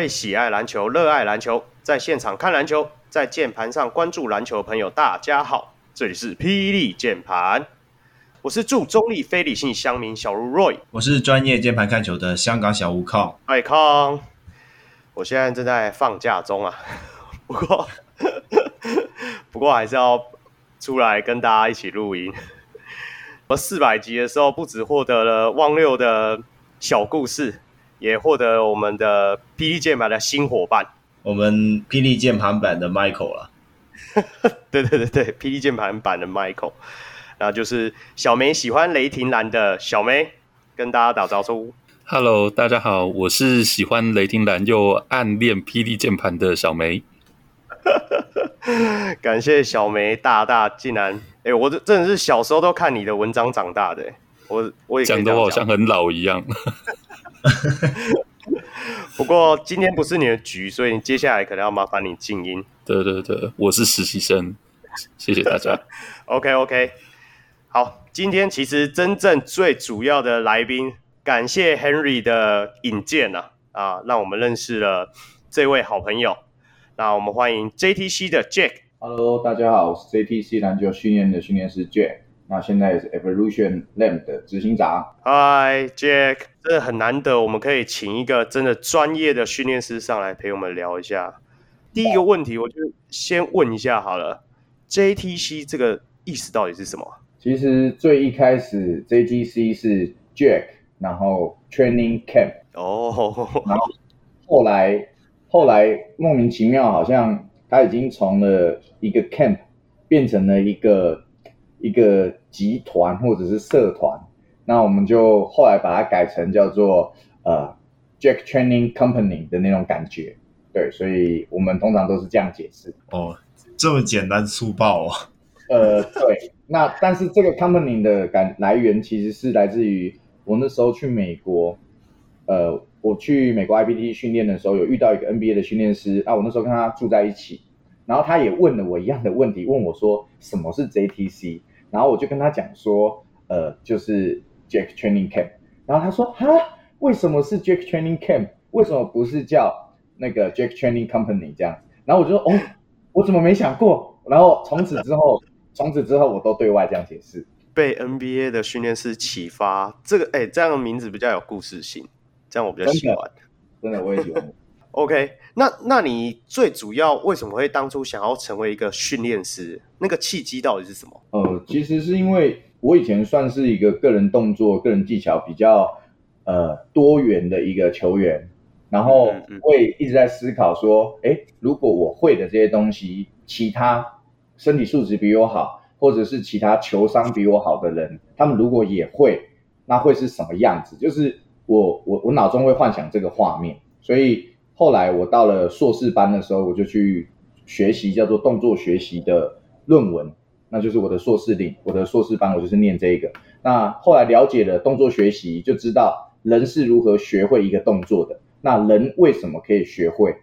各位喜爱篮球、热爱篮球，在现场看篮球，在键盘上关注篮球的朋友，大家好，这里是霹雳键盘，我是驻中立非理性乡民小如 Roy，我是专业键盘看球的香港小吴康，爱康，我现在正在放假中啊，不过 不过还是要出来跟大家一起录音。我四百集的时候，不止获得了汪六的小故事。也获得我们的霹雳键盘的新伙伴，我们霹雳键盘版的 Michael 了。对对对对，霹雳键盘版的 Michael，然后就是小梅喜欢雷霆蓝的小梅，跟大家打招呼。Hello，大家好，我是喜欢雷霆蓝又暗恋霹雳键盘的小梅。感谢小梅大大竟然，哎，我这真的是小时候都看你的文章长大的，我我也讲的我好像很老一样。不过今天不是你的局，所以你接下来可能要麻烦你静音。对对对，我是实习生，谢谢大家。OK OK，好，今天其实真正最主要的来宾，感谢 Henry 的引荐啊，啊，让我们认识了这位好朋友。那我们欢迎 JTC 的 Jack。Hello，大家好，我是 JTC 篮球训练的训练师 Jack。那现在也是 Evolution Lab 的执行长。Hi Jack，真的很难得，我们可以请一个真的专业的训练师上来陪我们聊一下。第一个问题，我就先问一下好了，JTC 这个意思到底是什么？其实最一开始 JTC 是 Jack，然后 Training Camp。哦。然后后来后来莫名其妙，好像他已经从了一个 Camp 变成了一个。一个集团或者是社团，那我们就后来把它改成叫做呃 Jack Training Company 的那种感觉，对，所以我们通常都是这样解释。哦，这么简单粗暴哦。呃，对，那但是这个 company 的感来源其实是来自于我那时候去美国，呃，我去美国 IPT 训练的时候，有遇到一个 NBA 的训练师，啊，我那时候跟他住在一起，然后他也问了我一样的问题，问我说什么是 JTC。然后我就跟他讲说，呃，就是 Jack Training Camp。然后他说，哈，为什么是 Jack Training Camp？为什么不是叫那个 Jack Training Company 这样？然后我就说，哦，我怎么没想过？然后从此之后，从此之后我都对外这样解释。被 NBA 的训练师启发，这个哎，这样的名字比较有故事性，这样我比较喜欢。真的，真的我也喜欢。OK，那那你最主要为什么会当初想要成为一个训练师？那个契机到底是什么？呃，其实是因为我以前算是一个个人动作、个人技巧比较呃多元的一个球员，然后会一直在思考说，哎，如果我会的这些东西，其他身体素质比我好，或者是其他球商比我好的人，他们如果也会，那会是什么样子？就是我我我脑中会幻想这个画面，所以。后来我到了硕士班的时候，我就去学习叫做动作学习的论文，那就是我的硕士领，我的硕士班我就是念这个。那后来了解了动作学习，就知道人是如何学会一个动作的。那人为什么可以学会？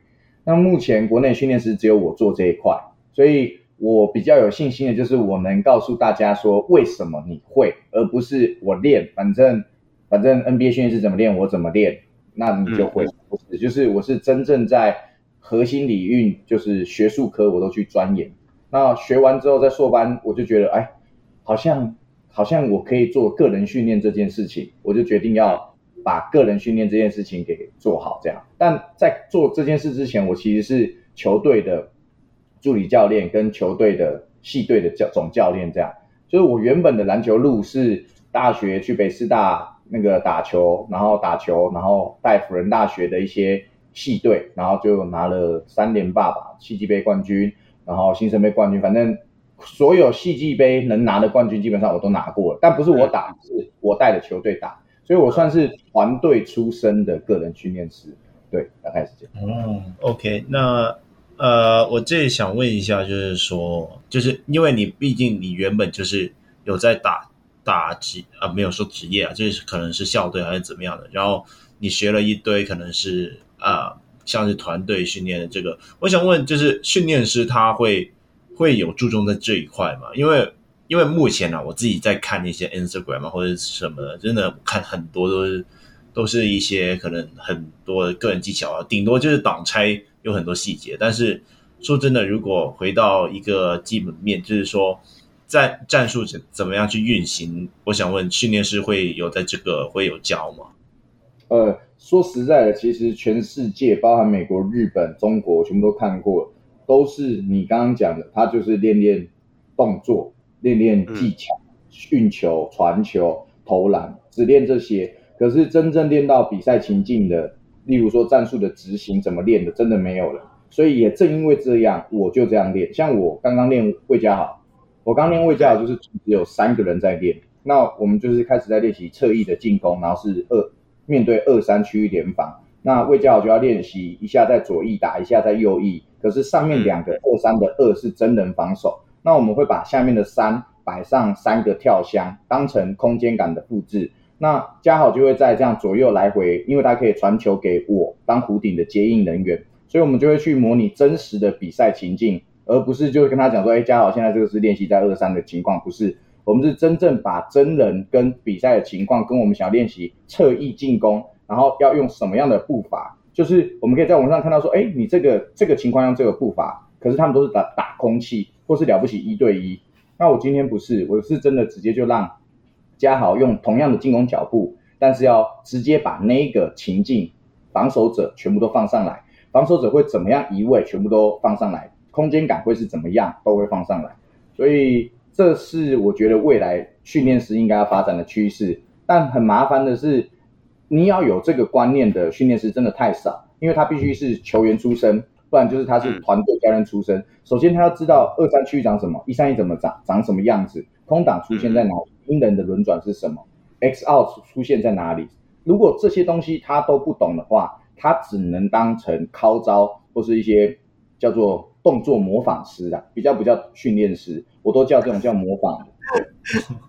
那目前国内训练师只有我做这一块，所以我比较有信心的就是我能告诉大家说为什么你会，而不是我练，反正反正 NBA 训练师怎么练我怎么练。那你就会不是，就是我是真正在核心领域，就是学术科我都去钻研。那学完之后在硕班，我就觉得哎，好像好像我可以做个人训练这件事情，我就决定要把个人训练这件事情给做好这样。但在做这件事之前，我其实是球队的助理教练跟球队的系队的教总教练这样。就是我原本的篮球路是大学去北师大。那个打球，然后打球，然后带辅仁大学的一些系队，然后就拿了三连霸吧，系际杯冠军，然后新生杯冠军，反正所有系际杯能拿的冠军基本上我都拿过了，但不是我打，是我带的球队打，所以我算是团队出身的个人训练师，对，大概是这样。哦，OK，那呃，我这里想问一下，就是说，就是因为你毕竟你原本就是有在打。打职啊，没有说职业啊，就是可能是校队还是怎么样的。然后你学了一堆，可能是啊，像是团队训练的这个。我想问，就是训练师他会会有注重在这一块吗？因为因为目前呢、啊，我自己在看那些 Instagram 啊或者什么的，真的看很多都是都是一些可能很多的个人技巧啊，顶多就是挡拆有很多细节。但是说真的，如果回到一个基本面，就是说战战术怎怎么样去运行，我想问训练师会有在这个会有教吗？呃，说实在的，其实全世界包含美国、日本、中国，全部都看过，都是你刚刚讲的，他就是练练动作，练练技巧，嗯、运球、传球、投篮，只练这些。可是真正练到比赛情境的，例如说战术的执行怎么练的，真的没有了。所以也正因为这样，我就这样练。像我刚刚练魏家豪，我刚练魏家豪就是只有三个人在练，那我们就是开始在练习侧翼的进攻，然后是二。面对二三区域联防，那魏家豪就要练习一下在左翼打，一下在右翼。可是上面两个二三的二是真人防守，那我们会把下面的三摆上三个跳箱，当成空间感的复制。那嘉豪就会在这样左右来回，因为他可以传球给我当弧顶的接应人员，所以我们就会去模拟真实的比赛情境，而不是就跟他讲说，哎，家豪现在这个是练习在二三的情况，不是。我们是真正把真人跟比赛的情况，跟我们想要练习侧翼进攻，然后要用什么样的步伐，就是我们可以在网上看到说，哎，你这个这个情况用这个步伐，可是他们都是打打空气，或是了不起一对一。那我今天不是，我是真的直接就让家豪用同样的进攻脚步，但是要直接把那个情境防守者全部都放上来，防守者会怎么样移位，全部都放上来，空间感会是怎么样，都会放上来，所以。这是我觉得未来训练师应该要发展的趋势，但很麻烦的是，你要有这个观念的训练师真的太少，因为他必须是球员出身，不然就是他是团队教练出身。首先他要知道二三区长什么，一三一怎么长，长什么样子，空档出现在哪里，英人的轮转是什么，X out 出现在哪里。如果这些东西他都不懂的话，他只能当成靠招或是一些叫做。动作模仿师啊，比较不叫训练师，我都叫这种叫模仿。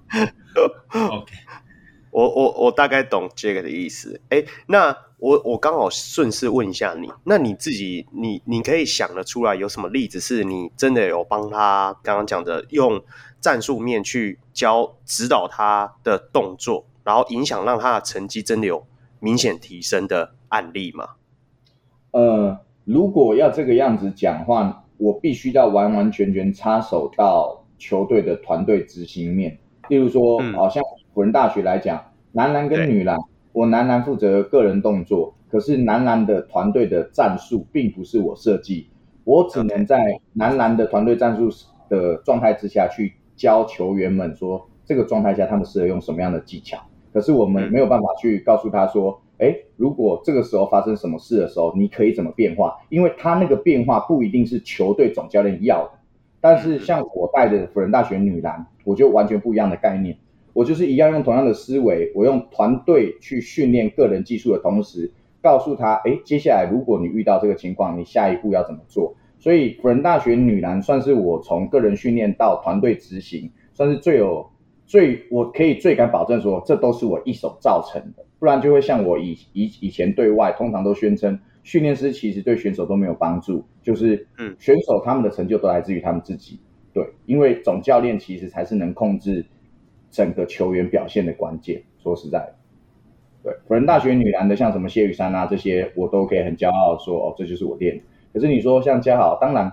OK，我我我大概懂这个的意思。哎，那我我刚好顺势问一下你，那你自己你你可以想得出来有什么例子是你真的有帮他刚刚讲的用战术面去教指导他的动作，然后影响让他的成绩真的有明显提升的案例吗？呃，如果要这个样子讲话。我必须要完完全全插手到球队的团队执行面，例如说，好、嗯、像辅仁大学来讲，男篮跟女篮，我男篮负责个人动作，可是男篮的团队的战术并不是我设计，我只能在男篮的团队战术的状态之下去教球员们说，这个状态下他们适合用什么样的技巧，可是我们没有办法去告诉他说。哎，如果这个时候发生什么事的时候，你可以怎么变化？因为他那个变化不一定是球队总教练要的。但是像我带的辅仁大学女篮，我就完全不一样的概念。我就是一样用同样的思维，我用团队去训练个人技术的同时，告诉他，哎，接下来如果你遇到这个情况，你下一步要怎么做？所以辅仁大学女篮算是我从个人训练到团队执行，算是最有最我可以最敢保证说，这都是我一手造成的。不然就会像我以以以前对外通常都宣称，训练师其实对选手都没有帮助，就是嗯，选手他们的成就都来自于他们自己，对，因为总教练其实才是能控制整个球员表现的关键。说实在的，对，辅仁大学女篮的像什么谢雨珊啊这些，我都可以很骄傲说哦，这就是我练。可是你说像家豪，当然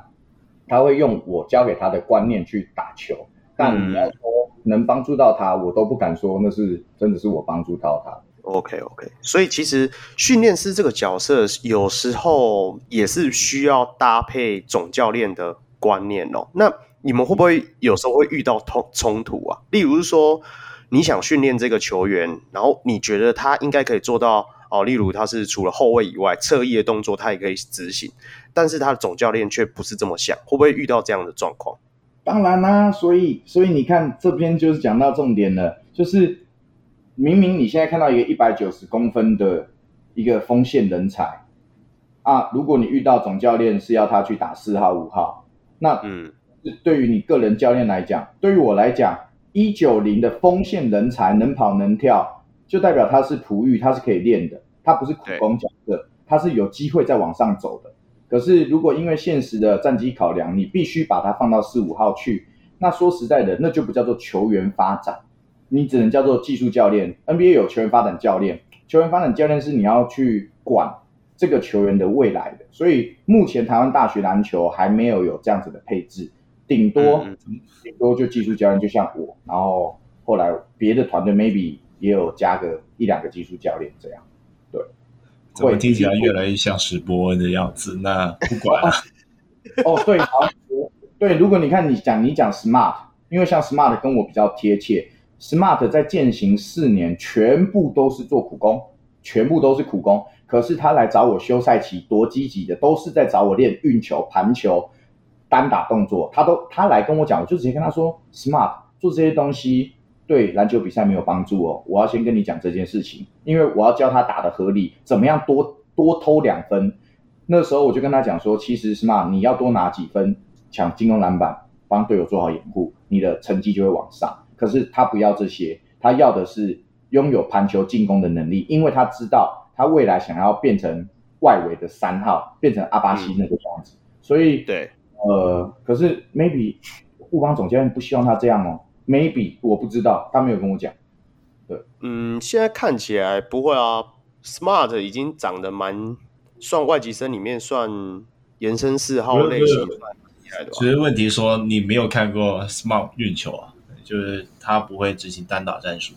他会用我教给他的观念去打球，但你要说能帮助到他，我都不敢说那是真的是我帮助到他。OK OK，所以其实训练师这个角色有时候也是需要搭配总教练的观念哦。那你们会不会有时候会遇到冲冲突啊？例如说，你想训练这个球员，然后你觉得他应该可以做到哦，例如他是除了后卫以外，侧翼的动作他也可以执行，但是他的总教练却不是这么想，会不会遇到这样的状况？当然啦，所以所以你看这边就是讲到重点了，就是。明明你现在看到一个一百九十公分的一个锋线人才啊，如果你遇到总教练是要他去打四号五号，那嗯，对于你个人教练来讲，对于我来讲，一九零的锋线人才能跑能跳，就代表他是璞玉，他是可以练的，他不是苦工角色，他是有机会再往上走的。可是如果因为现实的战绩考量，你必须把它放到四五号去，那说实在的，那就不叫做球员发展。你只能叫做技术教练，NBA 有球员发展教练，球员发展教练是你要去管这个球员的未来的，所以目前台湾大学篮球还没有有这样子的配置，顶多顶、多就技术教练，就像我，然后后来别的团队 maybe 也有加个一两个技术教练这样，对。怎么听起来越来越像史伯恩的样子？那不管了。哦，对，好，对，如果你看你讲你讲 smart，因为像 smart 跟我比较贴切，smart 在践行四年全部都是做苦工，全部都是苦工。可是他来找我修赛期多积极的，都是在找我练运球、盘球、单打动作。他都他来跟我讲，我就直接跟他说，smart 做这些东西对篮球比赛没有帮助哦。我要先跟你讲这件事情，因为我要教他打得合理，怎么样多多偷两分。那时候我就跟他讲说，其实 smart 你要多拿几分，抢进攻篮板，帮队友做好掩护，你的成绩就会往上。可是他不要这些，他要的是拥有盘球进攻的能力，因为他知道。他未来想要变成外围的三号，变成阿巴西那个样子，嗯、所以对，呃，可是 maybe 护邦总教练不希望他这样哦，maybe 我不知道，他没有跟我讲。对，嗯，现在看起来不会啊，Smart 已经长得蛮算外籍生里面算延伸四号类型的，其实问题说你没有看过 Smart 运球啊，就是他不会执行单打战术。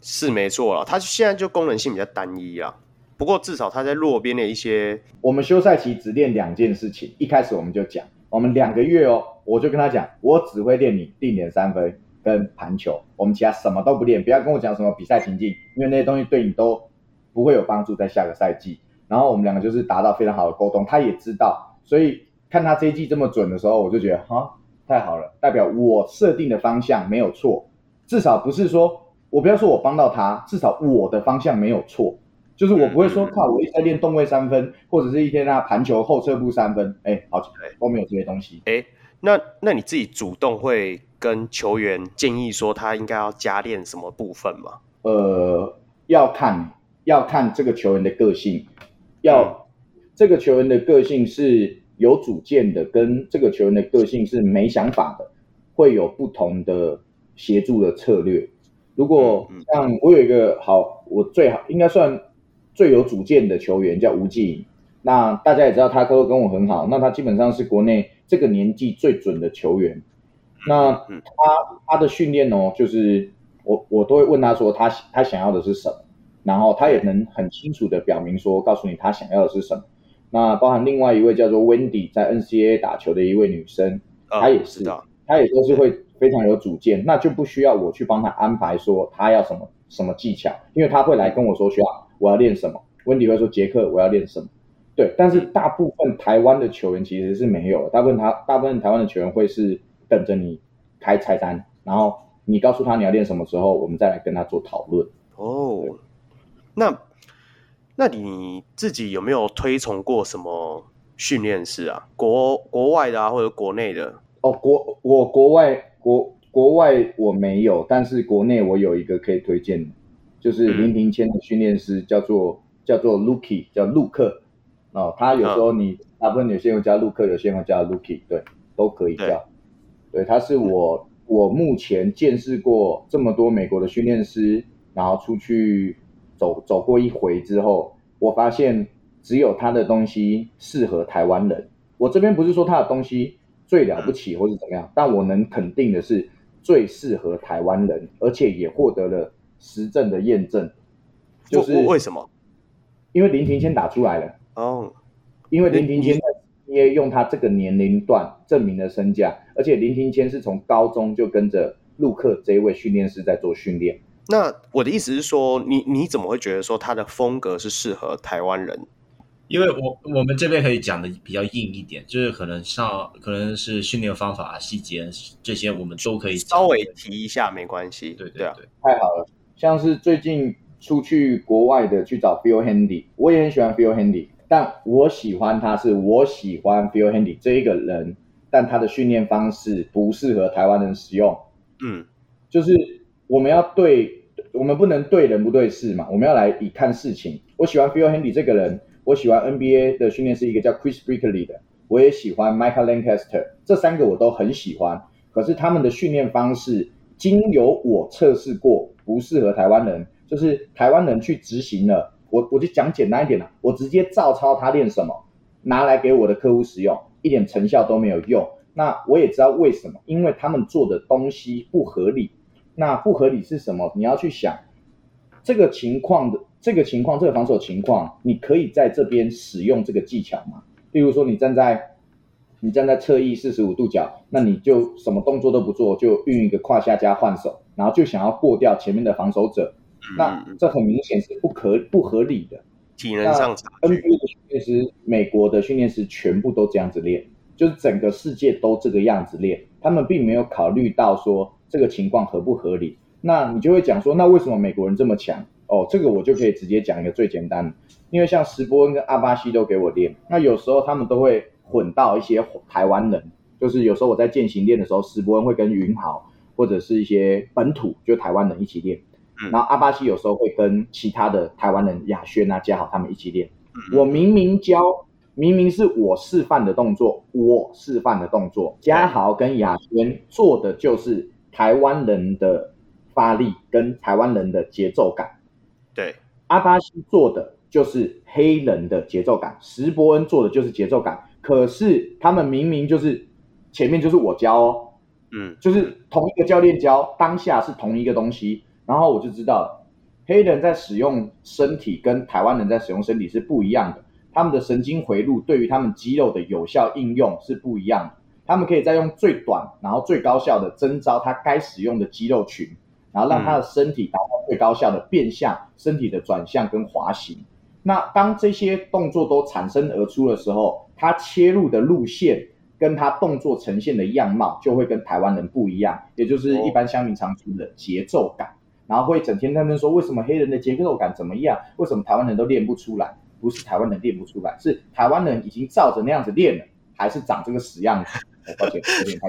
是没错了，他现在就功能性比较单一啊。不过至少他在弱边的一些，我们休赛期只练两件事情。一开始我们就讲，我们两个月哦，我就跟他讲，我只会练你定点三分跟盘球，我们其他什么都不练。不要跟我讲什么比赛情境，因为那些东西对你都不会有帮助。在下个赛季，然后我们两个就是达到非常好的沟通，他也知道，所以看他这一季这么准的时候，我就觉得哈，太好了，代表我设定的方向没有错，至少不是说。我不要说我帮到他，至少我的方向没有错，就是我不会说靠我一直在练动位三分，或者是一天啊盘球后撤步三分，哎，好，都没有这些东西。哎，那那你自己主动会跟球员建议说他应该要加练什么部分吗？呃，要看要看这个球员的个性，要、嗯、这个球员的个性是有主见的，跟这个球员的个性是没想法的，会有不同的协助的策略。如果像我有一个好，我最好应该算最有主见的球员叫吴继，那大家也知道他都跟我很好，那他基本上是国内这个年纪最准的球员。那他他的训练哦，就是我我都会问他说他他想要的是什么，然后他也能很清楚的表明说，告诉你他想要的是什么。那包含另外一位叫做 Wendy 在 NCAA 打球的一位女生，她也是，她也都是会。非常有主见，那就不需要我去帮她安排说她要什么什么技巧，因为她会来跟我说，学长我要练什么，温迪会说杰克我要练什么，对。但是大部分台湾的球员其实是没有的，大部分他大部分台湾的球员会是等着你开菜单，然后你告诉他你要练什么时候，我们再来跟他做讨论。哦，那那你自己有没有推崇过什么训练师啊？国国外的啊，或者国内的？哦，国我国外。国国外我没有，但是国内我有一个可以推荐的，就是林庭谦的训练师叫做叫做 Lucky，叫陆克哦。他有时候你大部分有些人叫陆克，有些人叫 Lucky，对，都可以叫。对，他是我我目前见识过这么多美国的训练师，然后出去走走过一回之后，我发现只有他的东西适合台湾人。我这边不是说他的东西。最了不起，或是怎么样？但我能肯定的是，最适合台湾人，而且也获得了实证的验证。就是为什么？因为林庭谦打出来了哦。因为林庭谦也用他这个年龄段证明了身价，而且林庭谦是从高中就跟着陆克这一位训练师在做训练。那我的意思是说，你你怎么会觉得说他的风格是适合台湾人？因为我我们这边可以讲的比较硬一点，就是可能像可能是训练方法、细节这些，我们都可以稍微提一下，没关系。对对对，太好了。像是最近出去国外的去找 Phil Handy，我也很喜欢 Phil Handy，但我喜欢他是我喜欢 Phil Handy 这一个人，但他的训练方式不适合台湾人使用。嗯，就是我们要对，我们不能对人不对事嘛，我们要来以看事情。我喜欢 Phil Handy 这个人。我喜欢 NBA 的训练是，一个叫 Chris Brickley 的，我也喜欢 Michael Lancaster，这三个我都很喜欢。可是他们的训练方式经由我测试过，不适合台湾人，就是台湾人去执行了，我我就讲简单一点了，我直接照抄他练什么，拿来给我的客户使用，一点成效都没有用。那我也知道为什么，因为他们做的东西不合理。那不合理是什么？你要去想这个情况的这个情况，这个防守情况，你可以在这边使用这个技巧吗？例如说，你站在你站在侧翼四十五度角，那你就什么动作都不做，就运一个胯下加换手，然后就想要过掉前面的防守者，那这很明显是不可不合理的。体能上差。NBA 的训练师，美国的训练师全部都这样子练，就是整个世界都这个样子练，他们并没有考虑到说。这个情况合不合理？那你就会讲说，那为什么美国人这么强？哦，这个我就可以直接讲一个最简单的，因为像石波恩跟阿巴西都给我练，那有时候他们都会混到一些台湾人，就是有时候我在践行练的时候，石波恩会跟云豪或者是一些本土就台湾人一起练，然后阿巴西有时候会跟其他的台湾人雅轩啊、嘉豪他们一起练。我明明教，明明是我示范的动作，我示范的动作，嘉豪跟雅轩做的就是。台湾人的发力跟台湾人的节奏感，对，阿巴西做的就是黑人的节奏感，石伯恩做的就是节奏感。可是他们明明就是前面就是我教哦，嗯，就是同一个教练教，当下是同一个东西，然后我就知道黑人在使用身体跟台湾人在使用身体是不一样的，他们的神经回路对于他们肌肉的有效应用是不一样的。他们可以再用最短，然后最高效的征召他该使用的肌肉群，然后让他的身体达到最高效的变向、嗯、身体的转向跟滑行。那当这些动作都产生而出的时候，他切入的路线跟他动作呈现的样貌就会跟台湾人不一样，也就是一般乡民常说的节奏感。然后会整天他们说，为什么黑人的节奏感怎么样？为什么台湾人都练不出来？不是台湾人练不出来，是台湾人已经照着那样子练了，还是长这个死样子。抱歉，有点太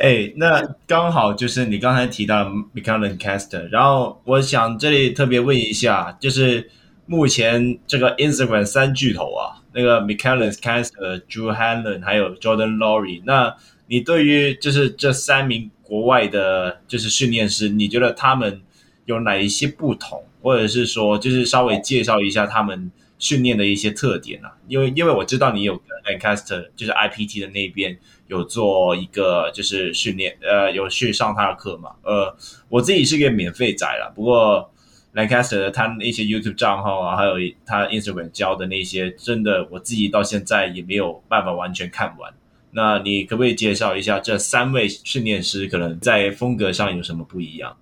哎，那刚好就是你刚才提到 McClellan Caster，然后我想这里特别问一下，就是目前这个 Instagram 三巨头啊，那个 McClellan Caster、Drew Hanlen 还有 Jordan Laurie，那你对于就是这三名国外的，就是训练师，你觉得他们有哪一些不同，或者是说，就是稍微介绍一下他们？训练的一些特点啊，因为因为我知道你有跟 Lancaster 就是 IPT 的那边有做一个就是训练，呃，有去上他的课嘛，呃，我自己是一个免费仔啦，不过 Lancaster 他那些 YouTube 账号啊，还有他 Instagram 教的那些，真的我自己到现在也没有办法完全看完。那你可不可以介绍一下这三位训练师可能在风格上有什么不一样？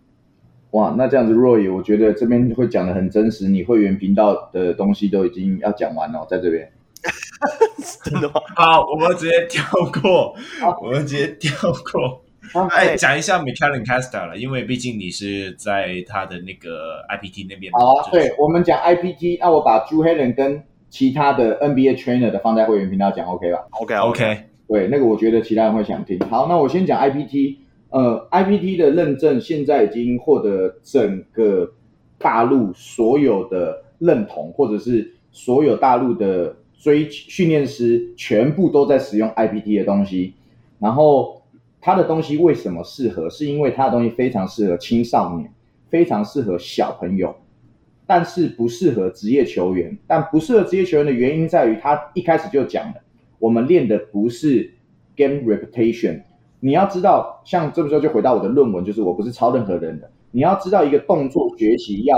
哇，那这样子，Roy，我觉得这边会讲的很真实。你会员频道的东西都已经要讲完了，在这边。真的吗？好，我们直接跳过，我们直接跳过。哎，讲一下 McClellan Caster 了，因为毕竟你是在他的那个 IPT 那边。好啊，对，我们讲 IPT，那我把 Drew Hanlen 跟其他的 NBA Trainer 的放在会员频道讲，OK 吧？OK，OK。对，那个我觉得其他人会想听。好，那我先讲 IPT。呃，IPT 的认证现在已经获得整个大陆所有的认同，或者是所有大陆的追训练师全部都在使用 IPT 的东西。然后它的东西为什么适合？是因为它的东西非常适合青少年，非常适合小朋友，但是不适合职业球员。但不适合职业球员的原因在于，他一开始就讲了，我们练的不是 game reputation。你要知道，像这个时候就回到我的论文，就是我不是抄任何人的。你要知道一个动作学习要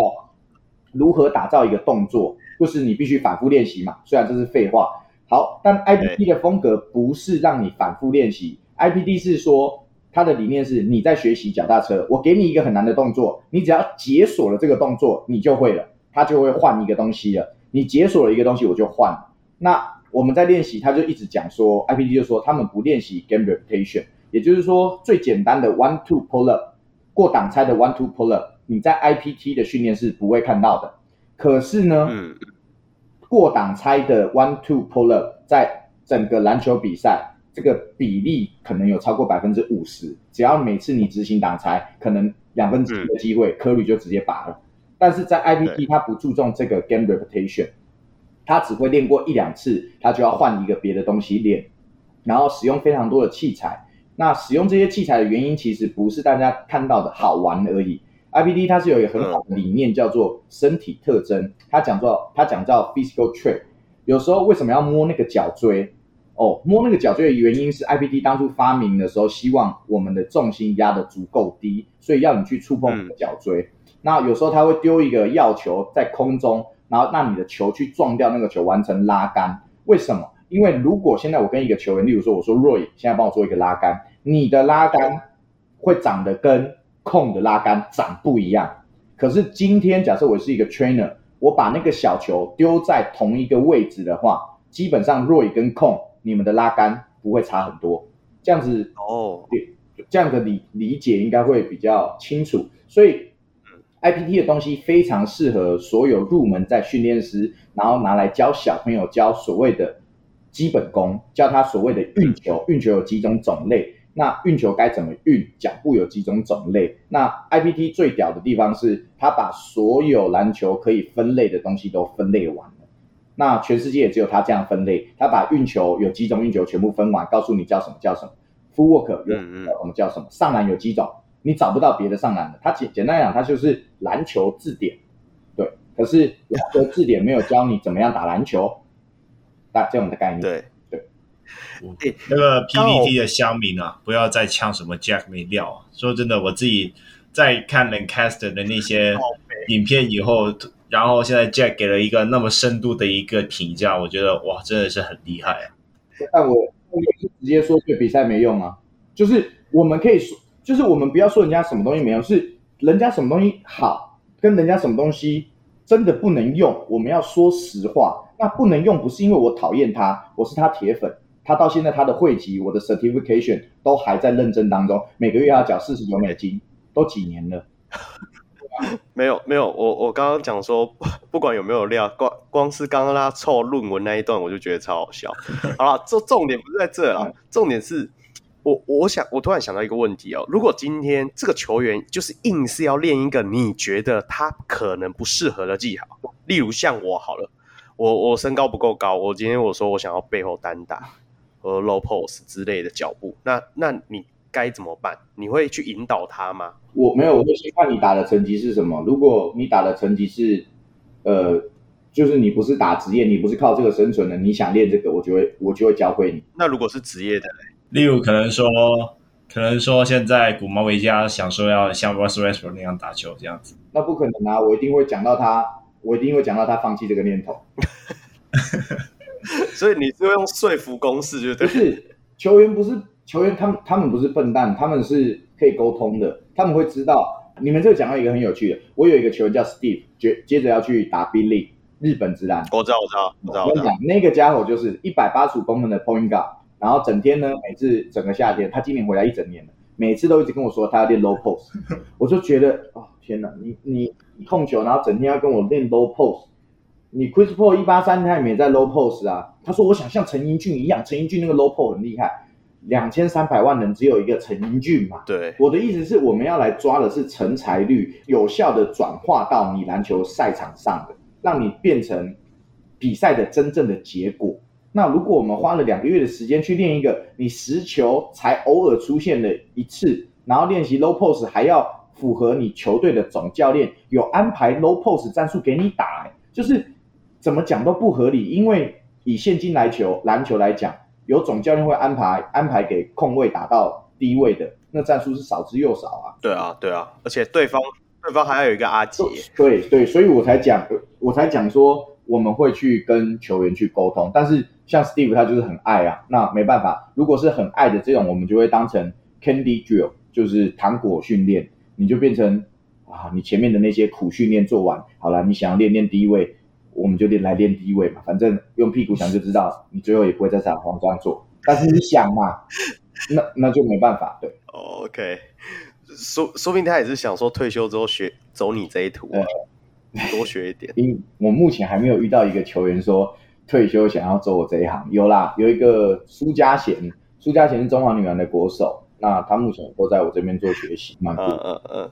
如何打造一个动作，就是你必须反复练习嘛。虽然这是废话，好，但 IPT 的风格不是让你反复练习，IPT 是说它的理念是你在学习脚踏车，我给你一个很难的动作，你只要解锁了这个动作，你就会了，它就会换一个东西了。你解锁了一个东西，我就换。那我们在练习，他就一直讲说，IPT 就说他们不练习 game reputation。也就是说，最简单的 one two pull up 过挡拆的 one two pull up，你在 IPT 的训练是不会看到的。可是呢，嗯、过挡拆的 one two pull up 在整个篮球比赛，这个比例可能有超过百分之五十。只要每次你执行挡拆，可能两分之一的机会，科率就直接拔了。但是在 IPT，他不注重这个 game reputation，他只会练过一两次，他就要换一个别的东西练，然后使用非常多的器材。那使用这些器材的原因，其实不是大家看到的好玩而已，IPD 它是有一个很好的理念，叫做身体特征。它讲到它讲到 physical trait。有时候为什么要摸那个脚椎？哦，摸那个脚椎的原因是 IPT 当初发明的时候，希望我们的重心压得足够低，所以要你去触碰脚椎。嗯、那有时候他会丢一个药球在空中，然后让你的球去撞掉那个球，完成拉杆。为什么？因为如果现在我跟一个球员，例如说我说 Roy，现在帮我做一个拉杆，你的拉杆会长得跟控的拉杆长不一样。可是今天假设我是一个 trainer，我把那个小球丢在同一个位置的话，基本上 Roy 跟控。你们的拉杆不会差很多，这样子哦，对，这样的理理解应该会比较清楚。所以，IPT 的东西非常适合所有入门在训练师，然后拿来教小朋友教所谓的基本功，教他所谓的运球。运球有几种种类，那运球该怎么运？脚步有几种种类？那 IPT 最屌的地方是，他把所有篮球可以分类的东西都分类完了。那全世界也只有他这样分类，他把运球有几种运球全部分完，告诉你叫什么叫什么，footwork 有什么叫什么，上篮有几种，你找不到别的上篮的。它简简单来讲，它就是篮球字典，对。可是篮球字典没有教你怎么样打篮球，大这样的概念。对对。对那个 PPT 的乡民啊，不要再呛什么 Jack 没料啊！说真的，我自己在看 Lancaster 的那些影片以后。然后现在 Jack 给了一个那么深度的一个评价，我觉得哇，真的是很厉害啊！但我我是直接说对比赛没用啊，就是我们可以说，就是我们不要说人家什么东西没有，是人家什么东西好，跟人家什么东西真的不能用，我们要说实话。那不能用不是因为我讨厌他，我是他铁粉，他到现在他的会籍，我的 certification 都还在认证当中，每个月要缴四十九美金，都几年了。没有没有，我我刚刚讲说，不管有没有料，光光是刚刚他凑论文那一段，我就觉得超好笑。好了，重重点不是在这啊，重点是我我想我突然想到一个问题哦，如果今天这个球员就是硬是要练一个你觉得他可能不适合的技巧，例如像我好了，我我身高不够高，我今天我说我想要背后单打和 low pose 之类的脚步，那那你该怎么办？你会去引导他吗？我没有，我就先看你打的成绩是什么。如果你打的成绩是，呃，就是你不是打职业，你不是靠这个生存的，你想练这个，我就会我就会教会你。那如果是职业的，例如可能说，可能说现在古毛维加想说要像 Russell Westbrook 那样打球这样子，那不可能啊！我一定会讲到他，我一定会讲到他放弃这个念头。所以你是会用说服公式，就对？不是球员，不是球员，他们他们不是笨蛋，他们是。可以沟通的，他们会知道。你们这个讲到一个很有趣的，我有一个球员叫 Steve，接接着要去打 B League 日本直男。我知道，我知道，我知道。我跟你讲，那个家伙就是一百八十五公分的 Point Guard，然后整天呢，每次整个夏天，他今年回来一整年了，每次都一直跟我说他要练 Low Post，我就觉得哦天哪，你你你控球，然后整天要跟我练 Low Post，你 Chris Paul 一八三他也没在 Low Post 啊，他说我想像陈英俊一样，陈英俊那个 Low Post 很厉害。两千三百万人只有一个陈英俊嘛？对，我的意思是我们要来抓的是成才率，有效的转化到你篮球赛场上的，让你变成比赛的真正的结果。那如果我们花了两个月的时间去练一个你实球才偶尔出现的一次，然后练习 low post 还要符合你球队的总教练有安排 low post 战术给你打，就是怎么讲都不合理。因为以现今来球篮球来讲。有总教练会安排安排给控卫打到低位的，那战术是少之又少啊。对啊，对啊，而且对方对方还要有一个阿杰。对对，所以我才讲，我才讲说我们会去跟球员去沟通。但是像 Steve 他就是很爱啊，那没办法，如果是很爱的这种，我们就会当成 Candy Drill，就是糖果训练，你就变成啊，你前面的那些苦训练做完，好了，你想要练练低位。我们就练来练低位嘛，反正用屁股想就知道，你最后也不会在场上这样做。但是你想嘛，那那就没办法。对，OK，说说不定他也是想说退休之后学走你这一途，啊，多学一点。因我目前还没有遇到一个球员说退休想要做我这一行。有啦，有一个苏家贤，苏家贤是中华女篮的国手，那他目前都在我这边做学习，蛮酷。嗯嗯嗯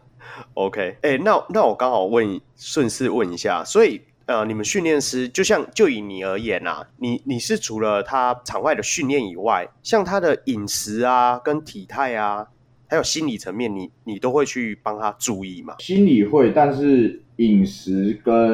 ，OK，哎，欸，那那我刚好问，顺势问一下，所以。呃，你们训练师就像就以你而言啊，你你是除了他场外的训练以外，像他的饮食啊、跟体态啊，还有心理层面你，你你都会去帮他注意吗？心理会，但是饮食跟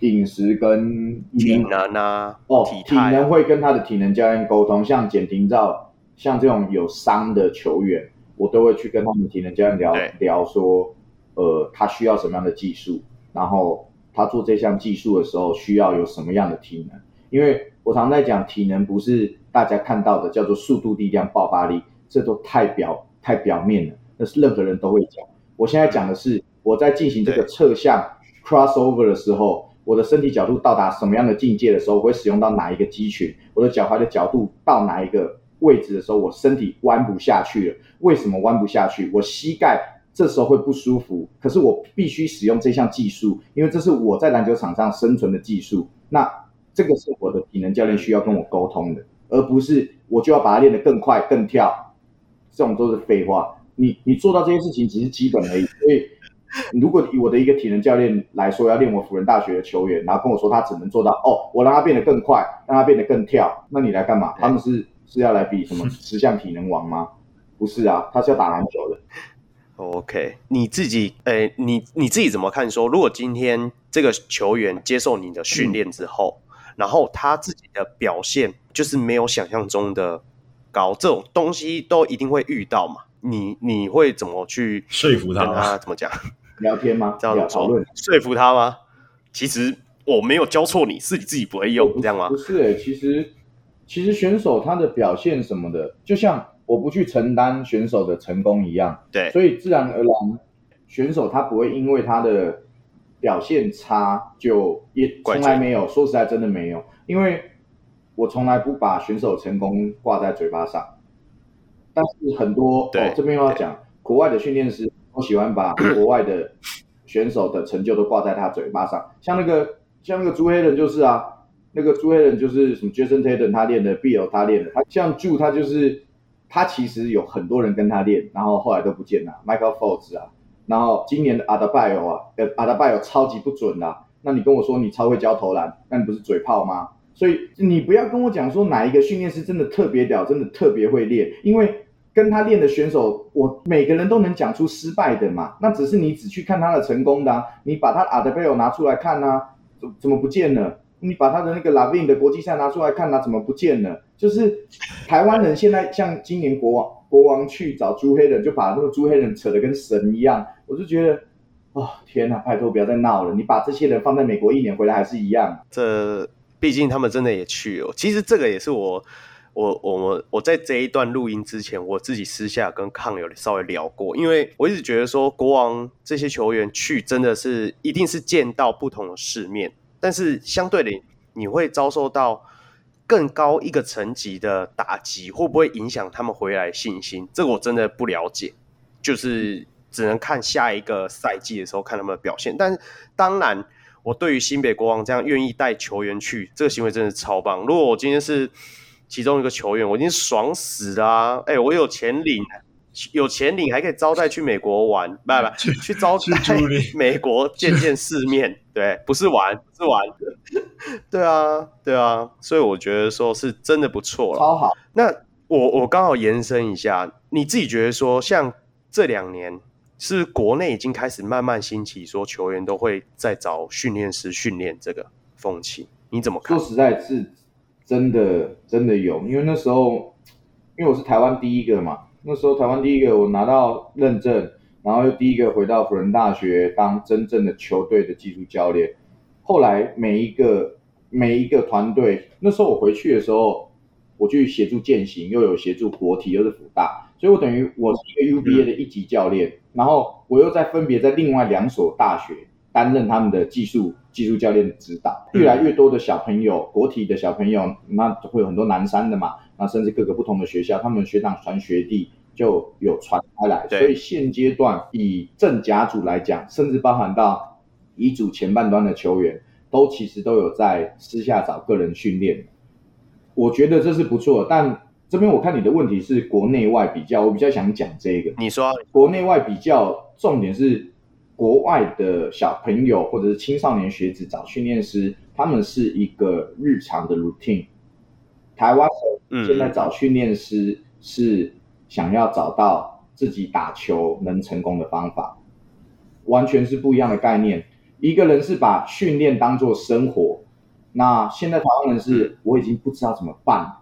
饮食跟体能啊，哦，体能会跟他的体能教练沟通，像简廷照，像这种有伤的球员，我都会去跟他们体能教练聊聊说，呃，他需要什么样的技术，然后他做这项技术的时候需要有什么样的体能，因为我常在讲体能不是大家看到的叫做速度、力量、爆发力，这都太表。太表面了，那是任何人都会讲。我现在讲的是我在进行这个侧向 crossover 的时候，我的身体角度到达什么样的境界的时候，我会使用到哪一个肌群？我的脚踝的角度到哪一个位置的时候，我身体弯不下去了。为什么弯不下去？我膝盖这时候会不舒服，可是我必须使用这项技术，因为这是我在篮球场上生存的技术。那这个是我的体能教练需要跟我沟通的，而不是我就要把它练得更快、更跳。这种都是废话，你你做到这些事情只是基本而已。所以，如果以我的一个体能教练来说，要练我辅仁大学的球员，然后跟我说他只能做到哦，我让他变得更快，让他变得更跳，那你来干嘛？他们是是要来比什么十项体能王吗？不是啊，他是要打篮球的。OK，你自己，诶，你你自己怎么看说？说如果今天这个球员接受你的训练之后，嗯、然后他自己的表现就是没有想象中的。高这种东西都一定会遇到嘛？你你会怎么去说服他？他怎么讲？聊天吗？这样讨论说服他吗？其实我没有教错你，是你自己不会用，这样吗？不是其实其实选手他的表现什么的，就像我不去承担选手的成功一样。对，所以自然而然，选手他不会因为他的表现差就也从来没有。说实在，真的没有，因为。我从来不把选手成功挂在嘴巴上，但是很多哦，这边又要讲，国外的训练师都喜欢把 国外的选手的成就都挂在他嘴巴上，像那个像那个朱黑人就是啊，那个朱黑人就是什么 Jason Tatum 他练的，Bill 他练的，他像 Ju 他就是他其实有很多人跟他练，然后后来都不见了，Michael Fultz 啊，然后今年的 Adebayo 啊，Adebayo 超级不准啊，那你跟我说你超会教投篮，那你不是嘴炮吗？所以你不要跟我讲说哪一个训练师真的特别屌，真的特别会练，因为跟他练的选手，我每个人都能讲出失败的嘛。那只是你只去看他的成功的，你把他阿德贝尔拿出来看啊，怎怎么不见了？你把他的那个拉维的国际赛拿出来看啊，怎么不见了？就是台湾人现在像今年国王国王去找朱黑人，就把那个朱黑人扯得跟神一样，我就觉得，哦天呐，拜托不要再闹了，你把这些人放在美国一年回来还是一样。这。毕竟他们真的也去了。其实这个也是我，我，我，我我在这一段录音之前，我自己私下跟康有稍微聊过。因为我一直觉得说，国王这些球员去真的是一定是见到不同的世面，但是相对的，你会遭受到更高一个层级的打击，会不会影响他们回来信心？这个我真的不了解，就是只能看下一个赛季的时候看他们的表现。但是当然。我对于新北国王这样愿意带球员去，这个行为真的超棒。如果我今天是其中一个球员，我已经爽死啦、啊！哎、欸，我有钱领，有钱领还可以招待去美国玩，不不，去去招待美国见见世面。对，不是玩，不是玩。对啊，对啊，所以我觉得说是真的不错了。超好。那我我刚好延伸一下，你自己觉得说，像这两年。是国内已经开始慢慢兴起，说球员都会在找训练师训练这个风气，你怎么看？说实在，是真的真的有，因为那时候，因为我是台湾第一个嘛，那时候台湾第一个，我拿到认证，然后又第一个回到辅仁大学当真正的球队的技术教练。后来每一个每一个团队，那时候我回去的时候，我去协助践行，又有协助国体，又是辅大。所以，我等于我是一个 UBA 的一级教练，然后我又在分别在另外两所大学担任他们的技术技术教练的指导。越来越多的小朋友，国体的小朋友，那会有很多南山的嘛，那甚至各个不同的学校，他们学长传学弟就有传开来。所以现阶段以正甲组来讲，甚至包含到乙组前半端的球员，都其实都有在私下找个人训练。我觉得这是不错，但。这边我看你的问题是国内外比较，我比较想讲这个。你说国内外比较，重点是国外的小朋友或者是青少年学子找训练师，他们是一个日常的 routine。台湾现在找训练师是想要找到自己打球能成功的方法，完全是不一样的概念。一个人是把训练当做生活，那现在台湾人是我已经不知道怎么办，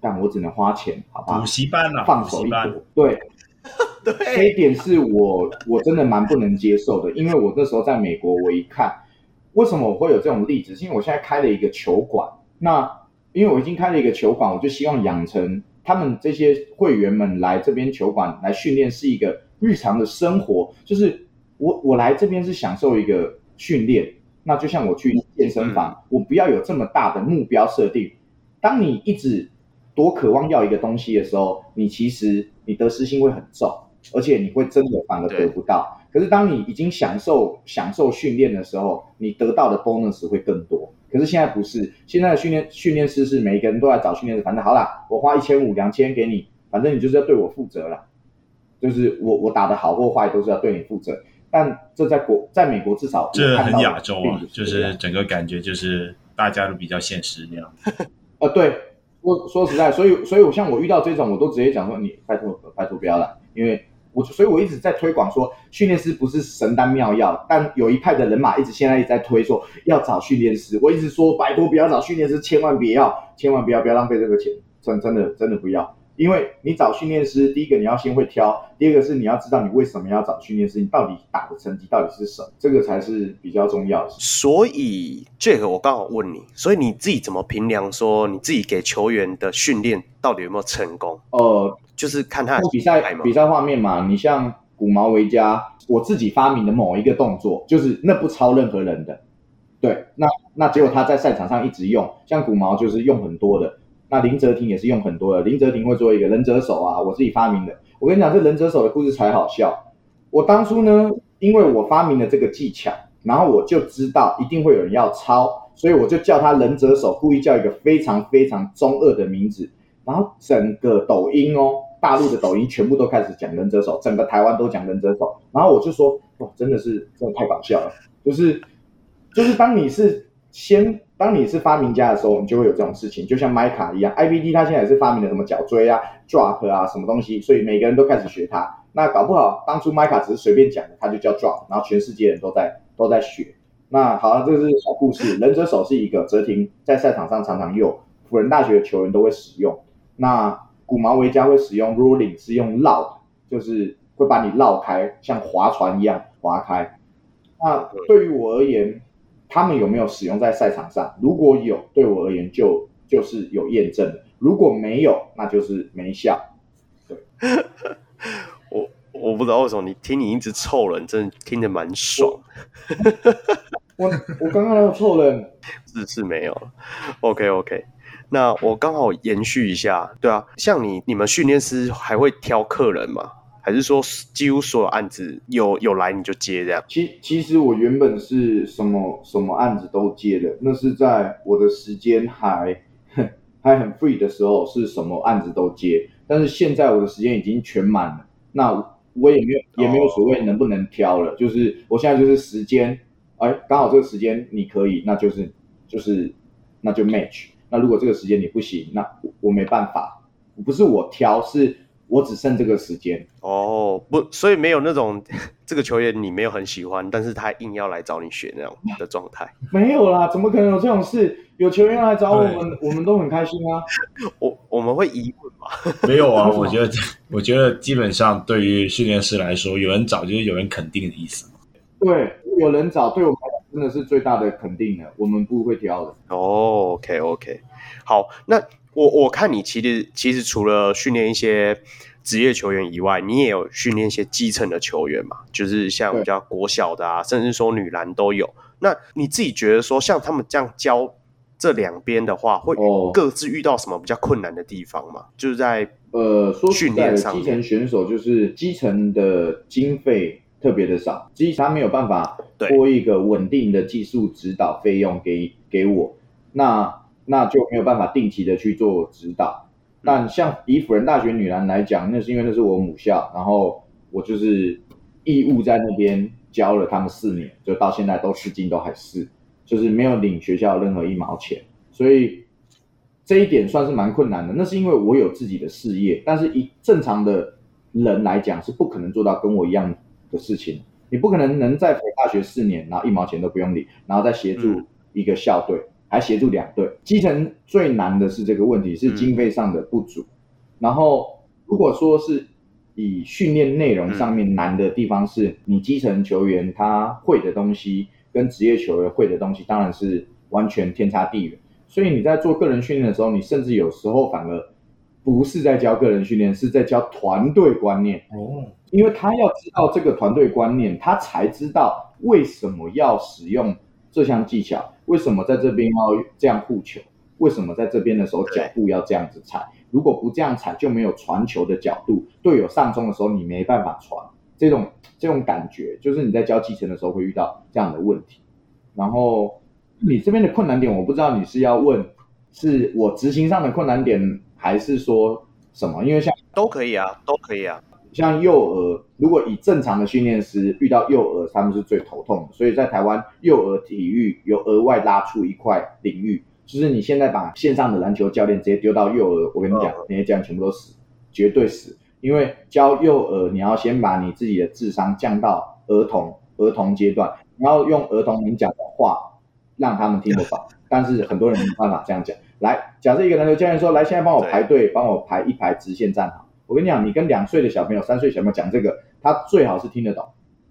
但我只能花钱，好吧？补习班啊，放手一搏。对，对，这一点是我我真的蛮不能接受的，因为我那时候在美国，我一看，为什么我会有这种例子？是因为我现在开了一个球馆，那因为我已经开了一个球馆，我就希望养成他们这些会员们来这边球馆来训练是一个日常的生活，就是我我来这边是享受一个。训练，那就像我去健身房，我不要有这么大的目标设定。当你一直多渴望要一个东西的时候，你其实你得失心会很重，而且你会真的反而得不到。可是当你已经享受享受训练的时候，你得到的 bonus 会更多。可是现在不是，现在的训练训练师是每一个人都在找训练师，反正好啦，我花一千五两千给你，反正你就是要对我负责了，就是我我打的好或坏都是要对你负责。但这在国，在美国至少这很亚洲啊，就是整个感觉就是大家都比较现实那样。呃，对，说说实在，所以所以我像我遇到这种，我都直接讲说，你拜托拜托不要了，因为我所以我一直在推广说，训练师不是神丹妙药，但有一派的人马一直现在一直在推说要找训练师，我一直说拜托不要找训练师，千万别要，千万不要不要浪费这个钱，真真的真的不要。因为你找训练师，第一个你要先会挑，第二个是你要知道你为什么要找训练师，你到底打的成绩到底是什么，这个才是比较重要的。所以，Jack，我刚好问你，所以你自己怎么评量说你自己给球员的训练到底有没有成功？呃，就是看他比赛比赛画面嘛。你像古毛维加，我自己发明的某一个动作，就是那不抄任何人的。对，那那结果他在赛场上一直用，像古毛就是用很多的。那林哲廷也是用很多的，林哲廷会做一个忍者手啊，我自己发明的。我跟你讲，这忍者手的故事才好笑。我当初呢，因为我发明了这个技巧，然后我就知道一定会有人要抄，所以我就叫他忍者手，故意叫一个非常非常中二的名字。然后整个抖音哦，大陆的抖音全部都开始讲忍者手，整个台湾都讲忍者手。然后我就说，哇，真的是真的太搞笑了，就是就是当你是先。当你是发明家的时候，你就会有这种事情，就像麦卡一样，IBD 他现在也是发明了什么脚锥啊、drop 啊什么东西，所以每个人都开始学他。那搞不好当初麦卡只是随便讲的，他就叫 drop，然后全世界人都在都在学。那好，这个是小故事。忍者手是一个，哲廷在赛场上常常用，辅仁大学的球员都会使用。那古毛维加会使用 rolling，是用绕，就是会把你绕开，像划船一样划开。那对于我而言。他们有没有使用在赛场上？如果有，对我而言就就是有验证的；如果没有，那就是没效。对，我我不知道为什么你听你一直臭人，真的听得蛮爽。我我刚刚有臭人，是是没有。OK OK，那我刚好延续一下，对啊，像你你们训练师还会挑客人吗？还是说几乎所有案子有有来你就接这样？其其实我原本是什么什么案子都接的，那是在我的时间还 还很 free 的时候，是什么案子都接。但是现在我的时间已经全满了，那我也没有也没有所谓能不能挑了，就是我现在就是时间，哎，刚好这个时间你可以，那就是就是那就 match。那如果这个时间你不行，那我没办法，不是我挑是。我只剩这个时间哦，不，所以没有那种 这个球员你没有很喜欢，但是他硬要来找你学那种的状态。没有啦，怎么可能有这种事？有球员来找我们，我们都很开心啊。我我们会疑问吗？没有啊，我觉得我觉得基本上对于训练师来说，有人找就是有人肯定的意思。对，有人找对我们真的是最大的肯定了，我们不会挑的。哦，OK OK，好，那。我我看你其实其实除了训练一些职业球员以外，你也有训练一些基层的球员嘛，就是像比较国小的啊，甚至说女篮都有。那你自己觉得说，像他们这样教这两边的话，会各自遇到什么比较困难的地方吗？哦、就是在呃，说实在的，基层选手就是基层的经费特别的少，基层他没有办法拨一个稳定的技术指导费用给给我，那。那就没有办法定期的去做指导，但像以辅仁大学女篮来讲，那是因为那是我母校，然后我就是义务在那边教了他们四年，就到现在都至今都还是，就是没有领学校任何一毛钱，所以这一点算是蛮困难的。那是因为我有自己的事业，但是一正常的人来讲是不可能做到跟我一样的事情。你不可能能在大学四年，然后一毛钱都不用理，然后再协助一个校队，还协助两队。基层最难的是这个问题，是经费上的不足。然后如果说是以训练内容上面难的地方，是你基层球员他会的东西跟职业球员会的东西，当然是完全天差地远。所以你在做个人训练的时候，你甚至有时候反而不是在教个人训练，是在教团队观念。哦。因为他要知道这个团队观念，他才知道为什么要使用这项技巧，为什么在这边要这样护球，为什么在这边的时候脚步要这样子踩。如果不这样踩，就没有传球的角度，队友上中的时候你没办法传。这种这种感觉，就是你在教基层的时候会遇到这样的问题。然后你这边的困难点，我不知道你是要问是我执行上的困难点，还是说什么？因为像都可以啊，都可以啊。像幼儿，如果以正常的训练师遇到幼儿，他们是最头痛的。所以在台湾，幼儿体育有额外拉出一块领域，就是你现在把线上的篮球教练直接丢到幼儿，我跟你讲，那些教练全部都死，绝对死。因为教幼儿，你要先把你自己的智商降到儿童儿童阶段，然后用儿童能讲的话让他们听得懂。但是很多人没办法这样讲。来，假设一个篮球教练说：“来，现在帮我排队，帮我排一排直线站好。”我跟你讲，你跟两岁的小朋友、三岁小朋友讲这个，他最好是听得懂，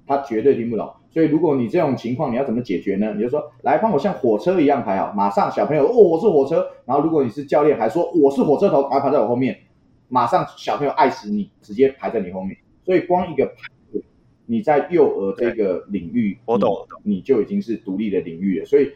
他绝对听不懂。所以如果你这种情况，你要怎么解决呢？你就说，来帮我像火车一样排好，马上小朋友哦，我是火车。然后如果你是教练，还说我是火车头，赶快排在我后面，马上小朋友爱死你，直接排在你后面。所以光一个排，你在幼儿这个领域，我懂，你就已经是独立的领域了。所以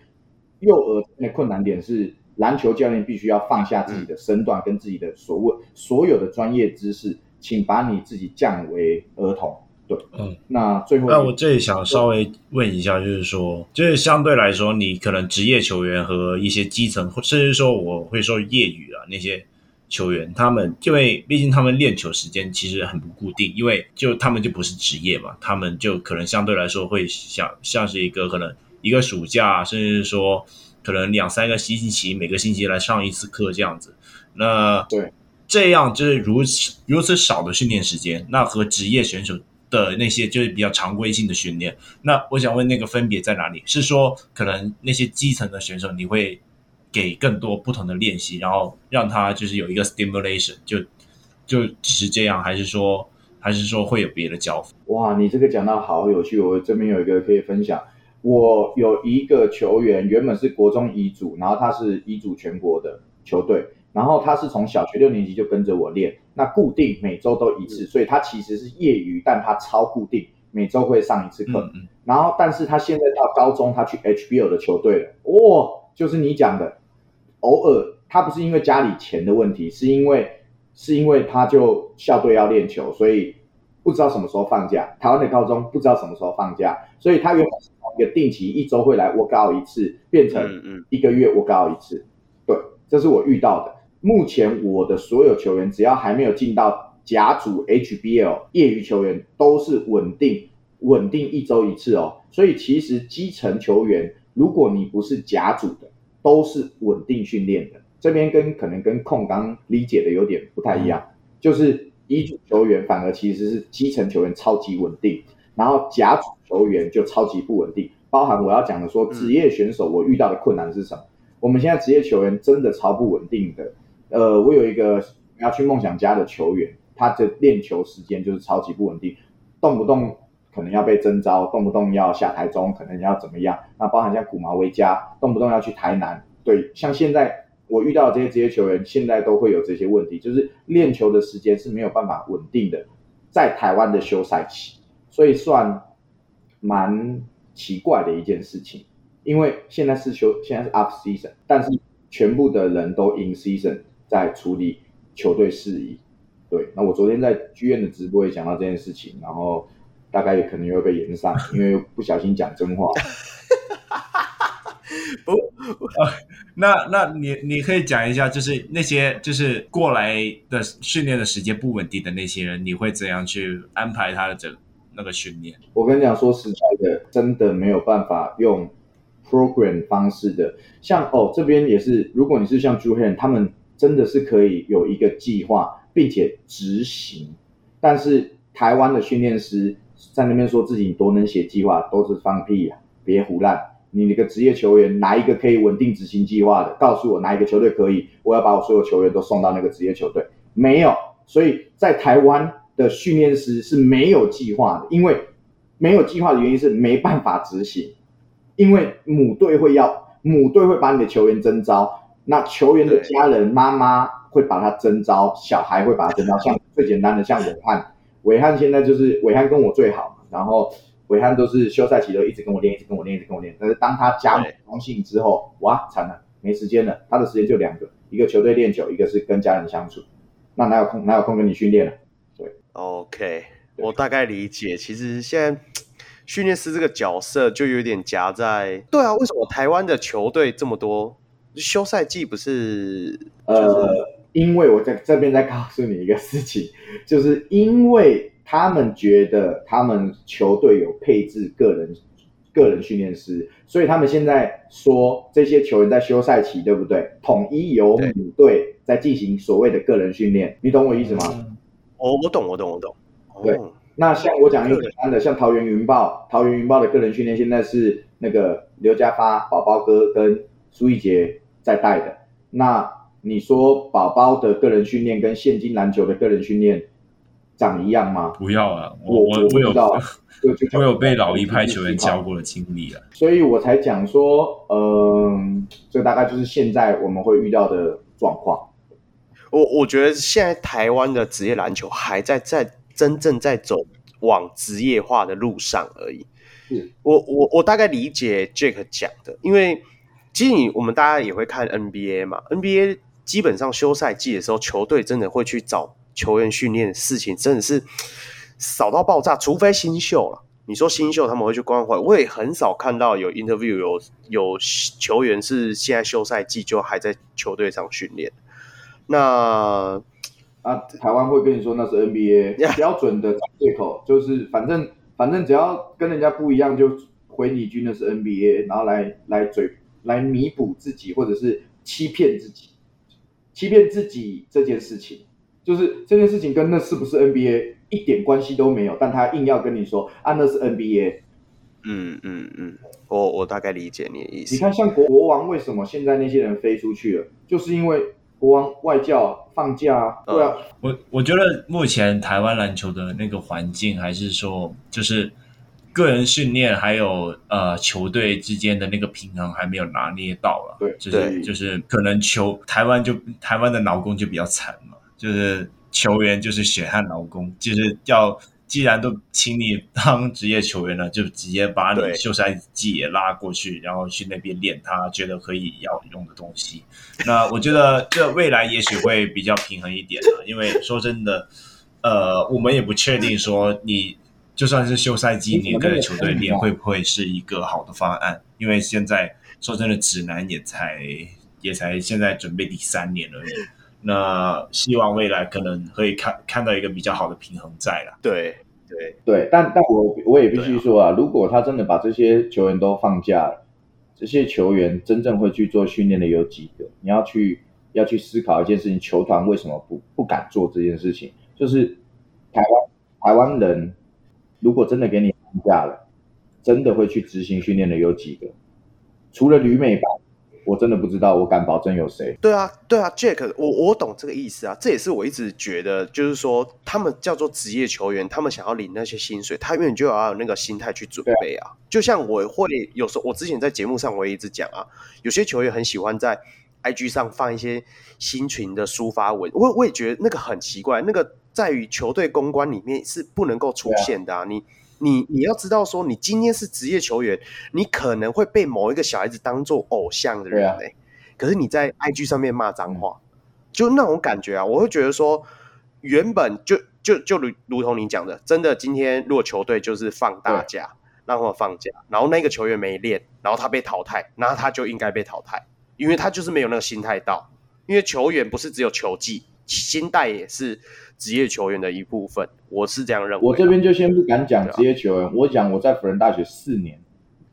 幼儿的困难点是。篮球教练必须要放下自己的身段跟自己的所谓所有的专业知识，请把你自己降为儿童。对，嗯，那最后，那我这里想稍微问一下，就是说，就是相对来说，你可能职业球员和一些基层，甚至说我会说业余啊那些球员，他们因为毕竟他们练球时间其实很不固定，因为就他们就不是职业嘛，他们就可能相对来说会像像是一个可能一个暑假，甚至是说。可能两三个星期，每个星期来上一次课这样子。那对，这样就是如此如此少的训练时间，那和职业选手的那些就是比较常规性的训练。那我想问，那个分别在哪里？是说可能那些基层的选手，你会给更多不同的练习，然后让他就是有一个 stimulation，就就只是这样，还是说还是说会有别的教法？哇，你这个讲到好有趣，我这边有一个可以分享。我有一个球员，原本是国中乙组，然后他是乙组全国的球队，然后他是从小学六年级就跟着我练，那固定每周都一次，所以他其实是业余，但他超固定，每周会上一次课。然后，但是他现在到高中，他去 HBL 的球队了，哦，就是你讲的，偶尔他不是因为家里钱的问题，是因为是因为他就校队要练球，所以不知道什么时候放假，台湾的高中不知道什么时候放假，所以他原本。一个定期一周会来 work out 一次，变成一个月 work out 一次。对，这是我遇到的。目前我的所有球员，只要还没有进到甲组 HBL，业余球员都是稳定稳定一周一次哦。所以其实基层球员，如果你不是甲组的，都是稳定训练的。这边跟可能跟控刚理解的有点不太一样，就是乙组球员反而其实是基层球员超级稳定。然后甲组球员就超级不稳定，包含我要讲的说职业选手我遇到的困难是什么？我们现在职业球员真的超不稳定的。呃，我有一个要去梦想家的球员，他的练球时间就是超级不稳定，动不动可能要被征召，动不动要下台中，可能要怎么样？那包含像古毛维加，动不动要去台南。对，像现在我遇到的这些职业球员，现在都会有这些问题，就是练球的时间是没有办法稳定的，在台湾的休赛期。所以算蛮奇怪的一件事情，因为现在是休，现在是 off season，但是全部的人都 in season 在处理球队事宜。对，那我昨天在剧院的直播也讲到这件事情，然后大概也可能又被延上，因为不小心讲真话。不，呃，那那你你可以讲一下，就是那些就是过来的训练的时间不稳定的那些人，你会怎样去安排他的整？那个训练，我跟你讲，说实在的，真的没有办法用 program 方式的。像哦，这边也是，如果你是像 Drew Hannon 他们真的是可以有一个计划，并且执行。但是台湾的训练师在那边说自己多能写计划，都是放屁啊！别胡乱。你那个职业球员哪一个可以稳定执行计划的？告诉我哪一个球队可以？我要把我所有球员都送到那个职业球队。没有，所以在台湾的训练师是没有计划的，因为没有计划的原因是没办法执行，因为母队会要母队会把你的球员征召，那球员的家人妈妈会把他征召，小孩会把他征召。像最简单的，像伟汉，伟汉现在就是伟汉跟我最好，然后。韦汉都是休赛期都一直跟我练，一直跟我练，一直跟我练。但是当他加盟中信之后，哇，惨了，没时间了。他的时间就两个，一个球队练球，一个是跟家人相处。那哪有空？哪有空跟你训练了？对，OK，我大概理解。其实现在训练师这个角色就有点夹在……对啊，为什么台湾的球队这么多？休赛季不是？就是、呃，因为我在这边再告诉你一个事情，就是因为。他们觉得他们球队有配置个人个人训练师，所以他们现在说这些球员在休赛期，对不对？统一由母队在进行所谓的个人训练，你懂我意思吗？哦，我懂，我懂，我懂。对，哦、那像我讲一个简单的，像桃园云豹，桃园云豹的个人训练现在是那个刘家发宝宝哥跟苏奕杰在带的。那你说宝宝的个人训练跟现今篮球的个人训练？长一样吗？不要啊，我我我有我 有被老一派球员教过的经历啊，所以我才讲说，嗯、呃，这大概就是现在我们会遇到的状况。我我觉得现在台湾的职业篮球还在在真正在走往职业化的路上而已。是我我我大概理解 Jack 讲的，因为其实你我们大家也会看 NBA 嘛，NBA 基本上休赛季的时候，球队真的会去找。球员训练的事情真的是少到爆炸，除非新秀了。你说新秀他们会去关怀，我也很少看到有 interview 有有球员是现在休赛季就还在球队上训练。那啊，台湾会跟你说那是 NBA 标准的借口，就是反正反正只要跟人家不一样，就回你一句那是 NBA，然后来来嘴来弥补自己，或者是欺骗自己，欺骗自己这件事情。就是这件事情跟那是不是 NBA 一点关系都没有，但他硬要跟你说啊，那是 NBA。嗯嗯嗯，我我大概理解你的意思。你看，像国国王为什么现在那些人飞出去了，就是因为国王外教放假啊。对啊，我我觉得目前台湾篮球的那个环境，还是说就是个人训练还有呃球队之间的那个平衡还没有拿捏到了。对，就是就是可能球台湾就台湾的劳工就比较惨嘛。就是球员，就是血汗劳工，就是要既然都请你当职业球员了，就直接把你休赛季也拉过去，然后去那边练他觉得可以要用的东西。那我觉得这未来也许会比较平衡一点了，因为说真的，呃，我们也不确定说你就算是休赛季，你跟球队练会不会是一个好的方案，因为现在说真的，指南也才也才现在准备第三年而已。那希望未来可能可以看看到一个比较好的平衡在了。对对对，但但我我也必须说啊，啊如果他真的把这些球员都放假了，这些球员真正会去做训练的有几个？你要去要去思考一件事情，球团为什么不不敢做这件事情？就是台湾台湾人如果真的给你放假了，真的会去执行训练的有几个？除了旅美吧。我真的不知道，我敢保证有谁？对啊，对啊，Jack，我我懂这个意思啊，这也是我一直觉得，就是说他们叫做职业球员，他们想要领那些薪水，他永远就要有那个心态去准备啊。就像我会有时候，我之前在节目上我也一直讲啊，有些球员很喜欢在 IG 上放一些新群的抒发文，我我也觉得那个很奇怪，那个在于球队公关里面是不能够出现的啊，你。你你要知道说，你今天是职业球员，你可能会被某一个小孩子当做偶像的人哎、欸，啊、可是你在 IG 上面骂脏话，嗯、就那种感觉啊，我会觉得说，原本就就就如如同你讲的，真的今天如果球队就是放大假，让他们放假，然后那个球员没练，然后他被淘汰，那他就应该被淘汰，因为他就是没有那个心态到，因为球员不是只有球技，心态也是。职业球员的一部分，我是这样认为。我这边就先不敢讲职业球员，啊、我讲我在辅仁大学四年，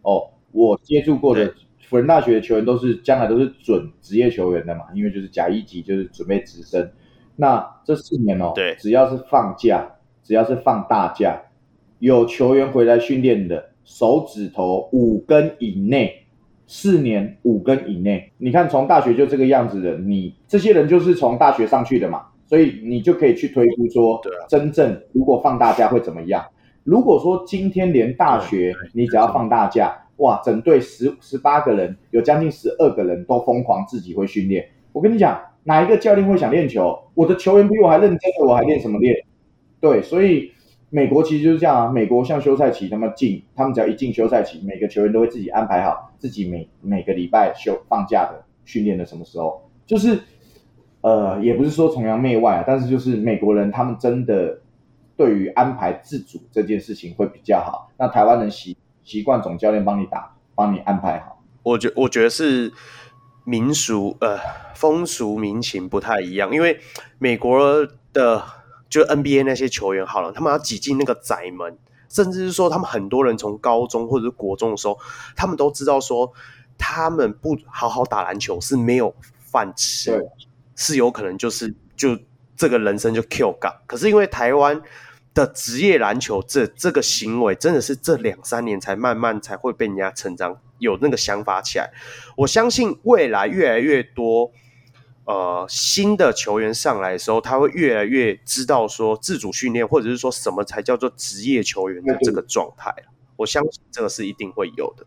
哦，我接触过的辅仁大学的球员都是将来都是准职业球员的嘛，因为就是甲一级就是准备直升。那这四年哦，对，只要是放假，只要是放大假，有球员回来训练的，手指头五根以内，四年五根以内，你看从大学就这个样子的，你这些人就是从大学上去的嘛，所以你就可以去推估说，真正如果放大假会怎么样？如果说今天连大学你只要放大假，哇，整队十十八个人有将近十二个人都疯狂自己会训练，我跟你讲，哪一个教练会想练球？我的球员比我还认真的，我还练什么练？对，所以美国其实就是这样啊。美国像休赛期他们进，他们只要一进休赛期，每个球员都会自己安排好自己每每个礼拜休放假的训练的什么时候。就是呃，也不是说崇洋媚外啊，但是就是美国人他们真的对于安排自主这件事情会比较好。那台湾人习习惯总教练帮你打，帮你安排好。我觉我觉得是民俗呃风俗民情不太一样，因为美国的就 NBA 那些球员好了，他们要挤进那个窄门，甚至是说他们很多人从高中或者是国中的时候，他们都知道说他们不好好打篮球是没有饭吃，对是有可能就是就这个人生就 Q 杠。可是因为台湾。的职业篮球这这个行为真的是这两三年才慢慢才会被人家成长有那个想法起来。我相信未来越来越多呃新的球员上来的时候，他会越来越知道说自主训练或者是说什么才叫做职业球员的这个状态。我相信这个是一定会有的。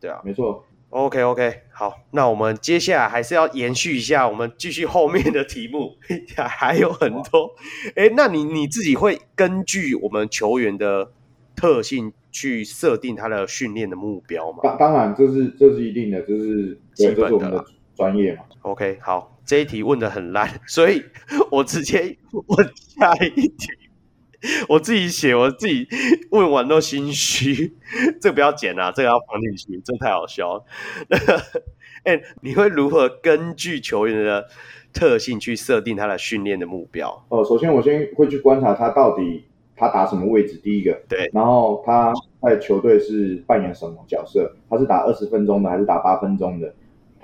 对啊，没错。OK OK，好，那我们接下来还是要延续一下，我们继续后面的题目，还有很多。哎，那你你自己会根据我们球员的特性去设定他的训练的目标吗？当当然，这是这是一定的，就是这是我们的专业嘛。OK，好，这一题问的很烂，所以 我直接问下一题。我自己写，我自己问完都心虚，这个不要剪啊，这个要放进去，这太好笑了。哎、欸，你会如何根据球员的特性去设定他的训练的目标？哦，首先我先会去观察他到底他打什么位置，第一个，对，然后他在球队是扮演什么角色？他是打二十分钟的还是打八分钟的？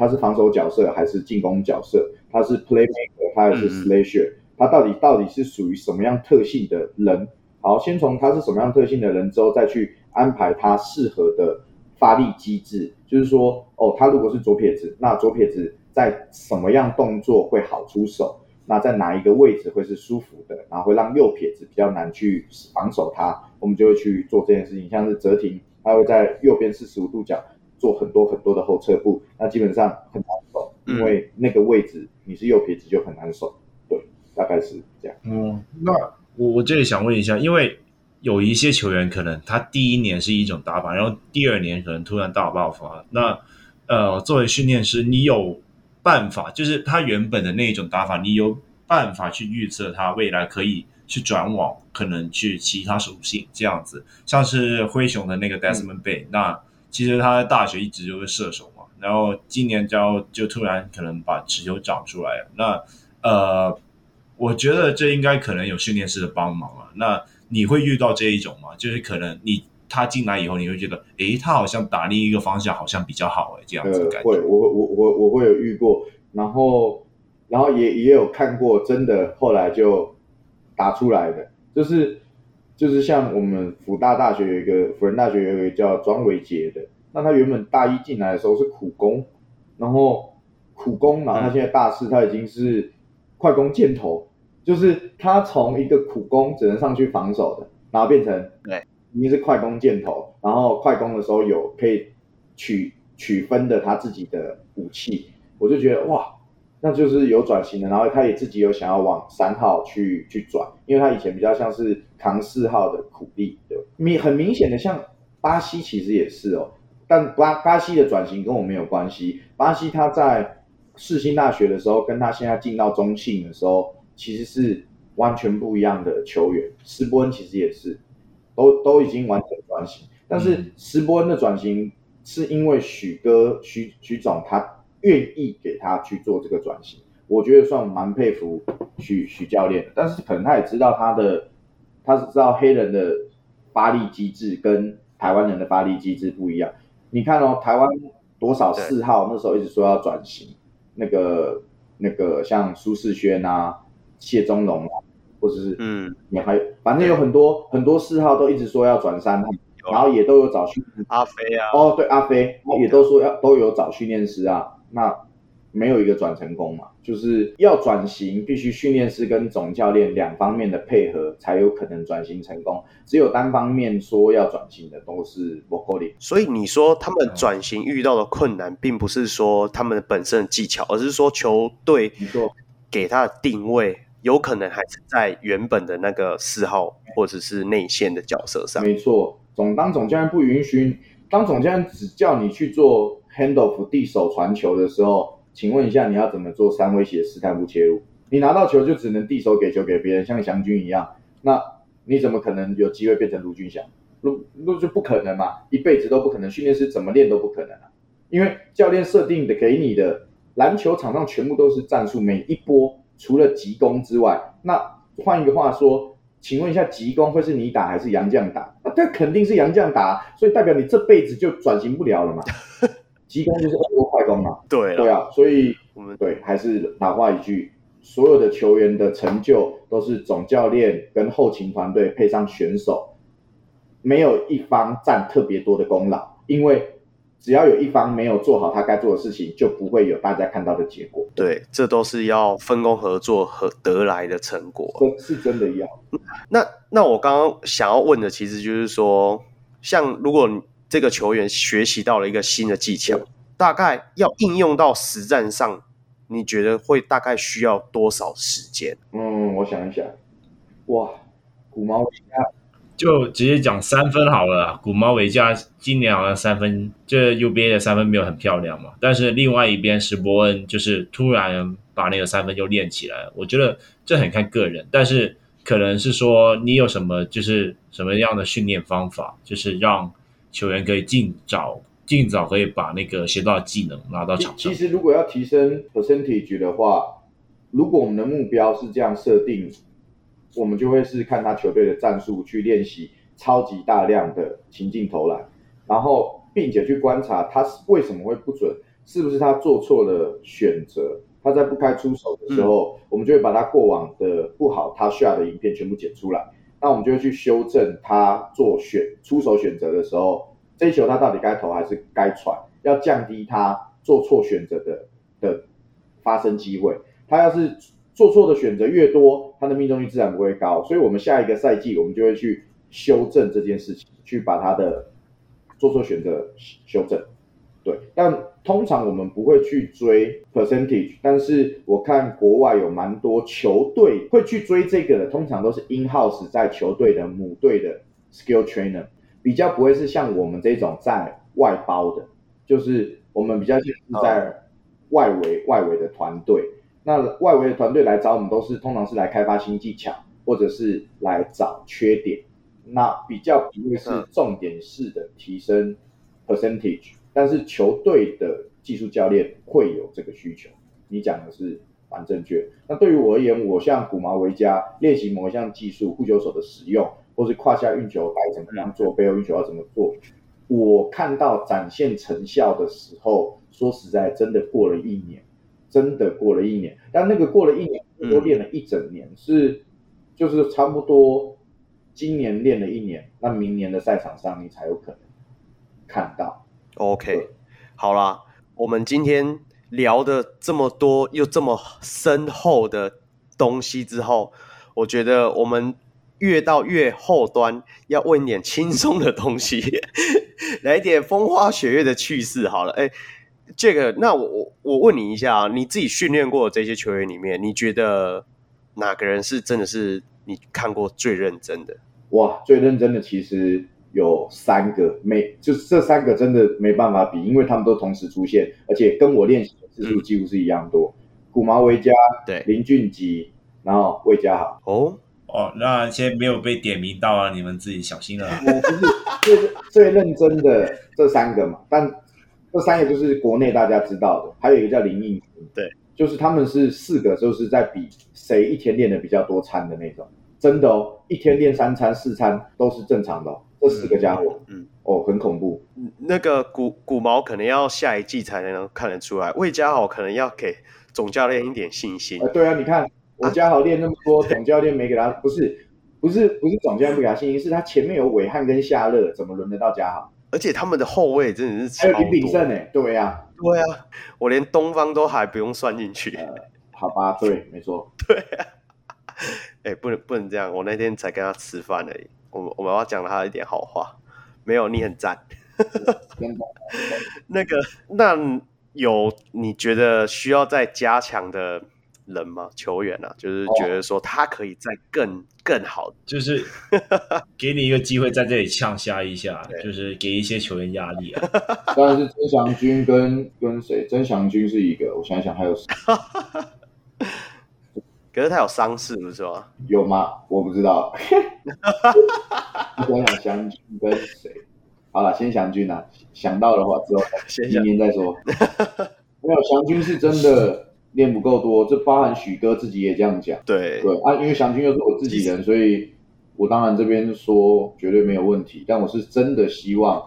他是防守角色还是进攻角色？他是 playmaker 他还是 slasher？、嗯他到底到底是属于什么样特性的人？好，先从他是什么样特性的人之后，再去安排他适合的发力机制。就是说，哦，他如果是左撇子，那左撇子在什么样动作会好出手？那在哪一个位置会是舒服的？然后会让右撇子比较难去防守他，我们就会去做这件事情。像是泽廷，他会在右边四十五度角做很多很多的后撤步，那基本上很难守，因为那个位置你是右撇子就很难守。大概是这样。嗯，那我我这里想问一下，因为有一些球员可能他第一年是一种打法，然后第二年可能突然大爆发。那呃，作为训练师，你有办法，就是他原本的那一种打法，你有办法去预测他未来可以去转往可能去其他属性这样子，像是灰熊的那个 Desmond 嗯，那其实他在大学一直就是射手嘛，然后今年就就突然可能把持球长出来了，那呃。我觉得这应该可能有训练师的帮忙啊。那你会遇到这一种吗？就是可能你他进来以后，你会觉得，诶，他好像打另一个方向好像比较好，诶，这样子的感觉。会，我我我我会有遇过，然后然后也也有看过，真的后来就打出来的，就是就是像我们辅大大学有一个辅仁大学有一个叫庄伟杰的，那他原本大一进来的时候是苦攻，然后苦攻，然后他现在大四，他已经是快攻箭头。就是他从一个苦攻只能上去防守的，然后变成对，已经是快攻箭头，然后快攻的时候有可以取取分的他自己的武器，我就觉得哇，那就是有转型的，然后他也自己有想要往三号去去转，因为他以前比较像是扛四号的苦力，对，明很明显的像巴西其实也是哦，但巴巴西的转型跟我没有关系，巴西他在世新大学的时候，跟他现在进到中信的时候。其实是完全不一样的球员，斯波恩其实也是，都都已经完全转型。但是斯波恩的转型是因为许哥许许总他愿意给他去做这个转型，我觉得算蛮佩服许许教练。但是可能他也知道他的，他是知道黑人的发力机制跟台湾人的发力机制不一样。你看哦，台湾多少四号那时候一直说要转型，那个那个像苏世轩啊。谢宗龙，或者是嗯，你还反正有很多很多四号都一直说要转三号，然后也都有找训阿飞啊，哦对，阿飞也都说要都有找训练师啊，那。没有一个转成功嘛，就是要转型，必须训练师跟总教练两方面的配合，才有可能转型成功。只有单方面说要转型的，都是不可能。所以你说他们转型遇到的困难，并不是说他们本身的技巧，而是说球队给他的定位，有可能还是在原本的那个四号或者是内线的角色上。没错，总当总教练不允许，当总教练只叫你去做 handoff 递手传球的时候。请问一下，你要怎么做三威胁试探不切入？你拿到球就只能递手给球给别人，像祥军一样，那你怎么可能有机会变成卢俊祥？那那就不可能嘛，一辈子都不可能。训练师怎么练都不可能啊，因为教练设定的给你的篮球场上全部都是战术，每一波除了急攻之外，那换一个话说，请问一下，急攻会是你打还是杨将打？那这肯定是杨将打，所以代表你这辈子就转型不了了嘛。急攻就是很多快攻嘛，对对啊，所以我们对还是老话一句，所有的球员的成就都是总教练跟后勤团队配上选手，没有一方占特别多的功劳，因为只要有一方没有做好他该做的事情，就不会有大家看到的结果。对，这都是要分工合作和得来的成果，是真的要。那那我刚刚想要问的，其实就是说，像如果你。这个球员学习到了一个新的技巧，大概要应用到实战上，你觉得会大概需要多少时间？嗯，我想一想，哇，古毛维加就直接讲三分好了。古毛维加今年好像三分，这 UBA 的三分没有很漂亮嘛，但是另外一边史伯恩就是突然把那个三分就练起来了。我觉得这很看个人，但是可能是说你有什么就是什么样的训练方法，就是让。球员可以尽早、尽早可以把那个学到的技能拿到场上。其实，如果要提升 percentage 的话，如果我们的目标是这样设定，我们就会是看他球队的战术去练习超级大量的情境投篮，然后并且去观察他为什么会不准，是不是他做错了选择？他在不该出手的时候，嗯、我们就会把他过往的不好他 shot 的影片全部剪出来。那我们就会去修正他做选出手选择的时候，这一球他到底该投还是该传，要降低他做错选择的的发生机会。他要是做错的选择越多，他的命中率自然不会高。所以，我们下一个赛季我们就会去修正这件事情，去把他的做错选择修正。对，但通常我们不会去追 percentage，但是我看国外有蛮多球队会去追这个的，通常都是 in house 在球队的母队的 skill trainer，比较不会是像我们这种在外包的，就是我们比较是在外围、oh. 外围的团队，那外围的团队来找我们都是通常是来开发新技巧，或者是来找缺点，那比较不会是重点式的提升 percentage。但是球队的技术教练会有这个需求，你讲的是蛮正确。那对于我而言，我像古毛维加练习某一项技术，护球手的使用，或是胯下运球该怎么样做，背后运球要怎么做，我看到展现成效的时候，说实在，真的过了一年，真的过了一年。但那个过了一年，都练了一整年，是就是差不多今年练了一年，那明年的赛场上你才有可能看到。OK，好啦，我们今天聊的这么多又这么深厚的东西之后，我觉得我们越到越后端，要问点轻松的东西，来点风花雪月的趣事。好了，哎，这个，那我我我问你一下啊，你自己训练过的这些球员里面，你觉得哪个人是真的是你看过最认真的？哇，最认真的其实。有三个，没就是这三个真的没办法比，因为他们都同时出现，而且跟我练习的次数几乎是一样多。古毛维嘉，对，林俊杰，然后魏家豪。哦哦，那先没有被点名到啊，你们自己小心了。我不是最最认真的这三个嘛，但这三个就是国内大家知道的，还有一个叫林应平，对，就是他们是四个，就是在比谁一天练的比较多餐的那种，真的哦，一天练三餐四餐都是正常的哦。这四个家伙，嗯，哦，很恐怖。那个古古毛可能要下一季才能看得出来，魏家豪可能要给总教练一点信心。呃，对啊，你看我家豪练那么多，总教练没给他，不是不是不是总教练不给他信心，是他前面有韦翰跟夏乐，怎么轮得到家豪？而且他们的后卫真的是还有林炳胜呢，对呀、啊，对啊，我连东方都还不用算进去。呃，好吧，对，没错，对啊，哎、欸，不能不能这样，我那天才跟他吃饭而已，我们我们要讲他一点好话，没有，你很赞。那个，那有你觉得需要再加强的人吗？球员啊，就是觉得说他可以再更、哦、更好，就是给你一个机会在这里呛瞎一下，就是给一些球员压力啊。当然是曾祥军跟跟谁？曾祥军是一个，我想想还有谁？可是他有伤势，不是吗？有吗？我不知道。我想祥军跟谁？好了，先祥军啊，想到的话之后明年再说。没有祥军是真的练不够多，这包含许哥自己也这样讲。对对啊，因为祥军又是我自己人，所以我当然这边说绝对没有问题。但我是真的希望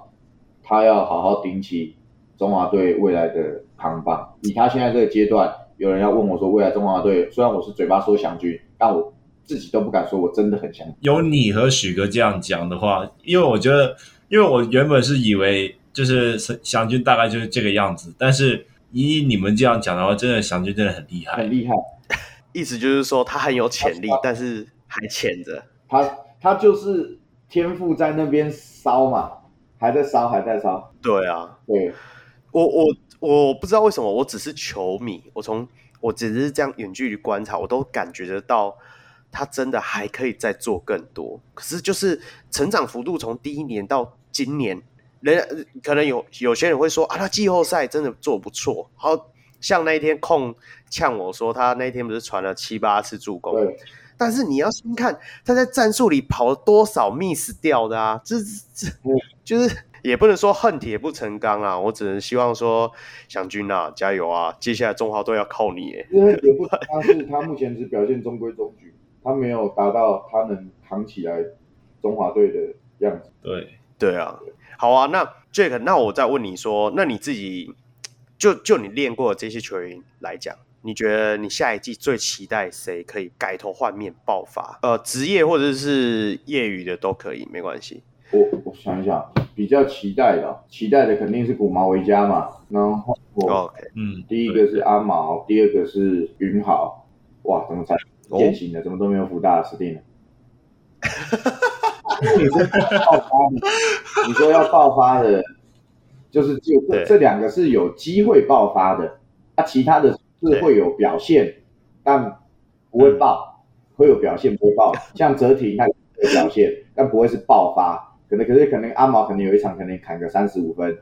他要好好顶起中华队未来的扛棒。以他现在这个阶段，有人要问我说未来中华队，虽然我是嘴巴说祥军，但我自己都不敢说我真的很相信。有你和许哥这样讲的话，因为我觉得。因为我原本是以为就是祥军大概就是这个样子，但是以你们这样讲的话，真的祥军真的很厉害，很厉害。意思就是说他很有潜力，但是还潜着。他他就是天赋在那边烧嘛，还在烧，还在烧。对啊，对。我我我不知道为什么，我只是球迷，我从我只是这样远距离观察，我都感觉得到。他真的还可以再做更多，可是就是成长幅度从第一年到今年，人可能有有些人会说啊，他季后赛真的做不错，好像那一天控呛我说他那天不是传了七八次助攻，但是你要先看他在战术里跑了多少 miss 掉的啊，这这就是也不能说恨铁不成钢啊，我只能希望说祥军啊加油啊，接下来中华队要靠你耶，因为也不他是他目前只表现中规中矩。他没有达到他能扛起来中华队的样子。对对啊，好啊，那 Jack，那我再问你说，那你自己就就你练过的这些球员来讲，你觉得你下一季最期待谁可以改头换面爆发？呃，职业或者是业余的都可以，没关系。我我想一想，比较期待的，期待的肯定是古毛维嘉嘛。然后，OK，嗯，第一个是阿毛，第二个是云豪。哇，怎么才？典型的，怎么都没有福大的死定了。你说爆发的，你说要爆发的，就是就这这两个是有机会爆发的，啊，其他的是会有表现，但不会爆，会有表现不会爆。像泽廷他有表现，但不会是爆发，可能可是可能阿毛可能有一场可能砍个三十五分，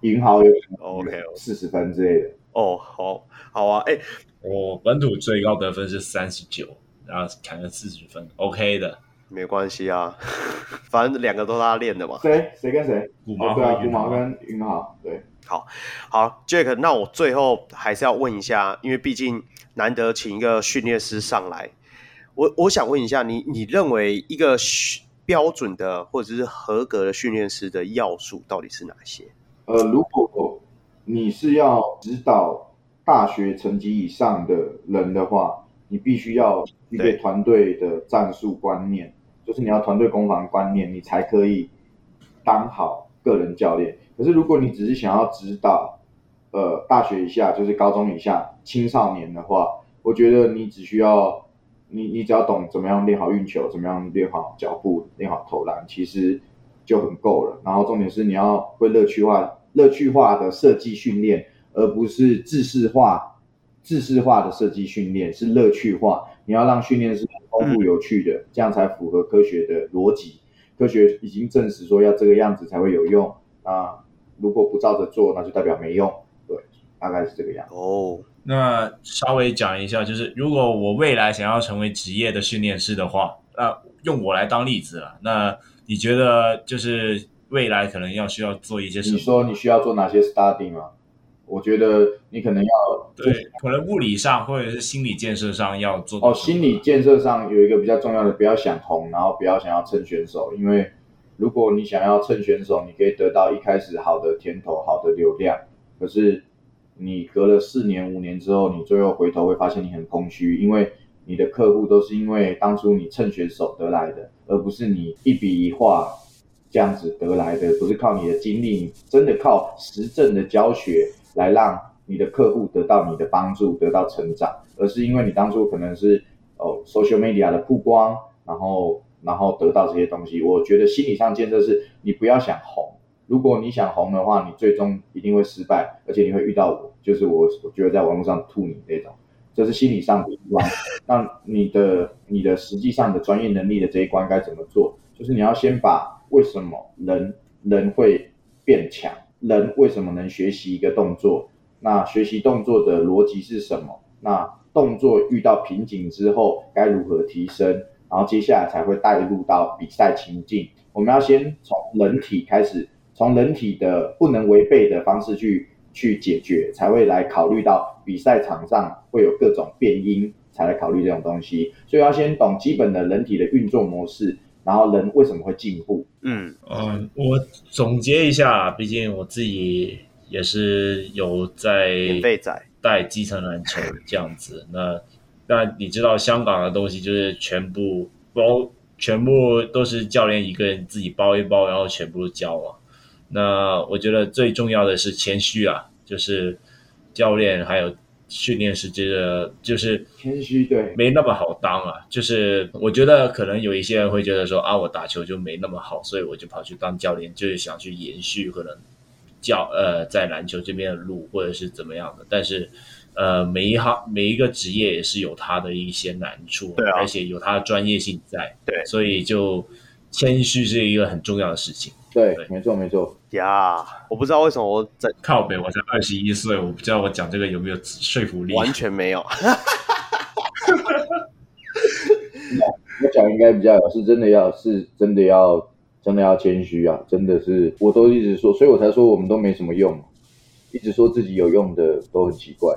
云豪有 OK 四十分之类的。哦，好，好啊，哎。我本土最高得分是三十九，然后砍了四十分，OK 的，没关系啊，反正两个都是他练的嘛。谁？谁跟谁？古毛对啊，古毛跟云豪。对，好，好，Jack，那我最后还是要问一下，因为毕竟难得请一个训练师上来，我我想问一下，你你认为一个标准的或者是合格的训练师的要素到底是哪些？呃，如果你是要指导。大学成绩以上的人的话，你必须要具备团队的战术观念，就是你要团队攻防观念，你才可以当好个人教练。可是如果你只是想要指导，呃，大学以下就是高中以下青少年的话，我觉得你只需要你你只要懂怎么样练好运球，怎么样练好脚步，练好投篮，其实就很够了。然后重点是你要会乐趣化、乐趣化的设计训练。而不是制式化、制式化的设计训练，是乐趣化。你要让训练是丰富有趣的，这样才符合科学的逻辑。科学已经证实说要这个样子才会有用啊！如果不照着做，那就代表没用。对，大概是这个样子。哦，那稍微讲一下，就是如果我未来想要成为职业的训练师的话，那用我来当例子了。那你觉得就是未来可能要需要做一些什么？你说你需要做哪些 study 吗？我觉得你可能要对，可能物理上或者是心理建设上要做哦。心理建设上有一个比较重要的，不要想红，然后不要想要蹭选手，因为如果你想要蹭选手，你可以得到一开始好的甜头、好的流量，可是你隔了四年、五年之后，你最后回头会发现你很空虚，因为你的客户都是因为当初你趁选手得来的，而不是你一笔一画这样子得来的，不是靠你的经历，你真的靠实证的教学来让你的客户得到你的帮助，得到成长，而是因为你当初可能是哦 social media 的曝光，然后然后得到这些东西。我觉得心理上建设是你不要想红，如果你想红的话，你最终一定会失败，而且你会遇到我，就是我我觉得在网络上吐你这种。这是心理上的一关，那你的你的实际上的专业能力的这一关该怎么做？就是你要先把为什么人人会变强，人为什么能学习一个动作，那学习动作的逻辑是什么？那动作遇到瓶颈之后该如何提升？然后接下来才会带入到比赛情境。我们要先从人体开始，从人体的不能违背的方式去。去解决，才会来考虑到比赛场上会有各种变因，才来考虑这种东西。所以要先懂基本的人体的运作模式，然后人为什么会进步。嗯嗯，我总结一下，毕竟我自己也是有在带基层篮球这样子。那那你知道香港的东西就是全部包，全部都是教练一个人自己包一包，然后全部都教啊。那我觉得最重要的是谦虚啊，就是教练还有训练师这个，就是谦虚，对，没那么好当啊。就是我觉得可能有一些人会觉得说啊，我打球就没那么好，所以我就跑去当教练，就是想去延续可能教呃在篮球这边的路，或者是怎么样的。但是呃，每一行每一个职业也是有它的一些难处，对啊，而且有它的专业性在，对，所以就谦虚是一个很重要的事情。对，对，没错没错呀，yeah, 我不知道为什么我在靠北，我才二十一岁，我不知道我讲这个有没有说服力，完全没有。我讲应该比较有，是真的要，是真的要，真的要谦虚啊！真的是，我都一直说，所以我才说我们都没什么用，一直说自己有用的都很奇怪。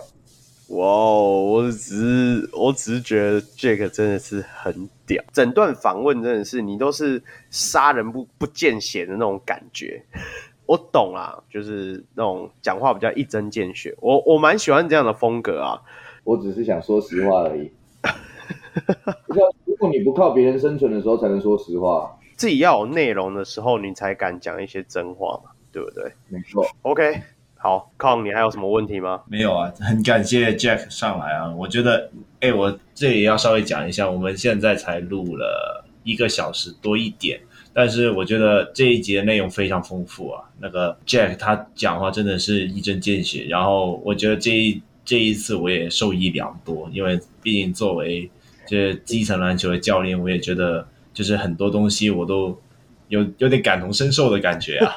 哇哦，我只是我只是觉得 Jack 真的是很屌，整段访问真的是你都是杀人不不见血的那种感觉。我懂啦，就是那种讲话比较一针见血。我我蛮喜欢这样的风格啊。我只是想说实话而已。如果你不靠别人生存的时候才能说实话，自己要有内容的时候，你才敢讲一些真话嘛，对不对？没错。OK。好，Kong，你还有什么问题吗？没有啊，很感谢 Jack 上来啊。我觉得，哎，我这里要稍微讲一下，我们现在才录了一个小时多一点，但是我觉得这一节内容非常丰富啊。那个 Jack 他讲话真的是一针见血，然后我觉得这一这一次我也受益良多，因为毕竟作为这基层篮球的教练，我也觉得就是很多东西我都有有点感同身受的感觉啊。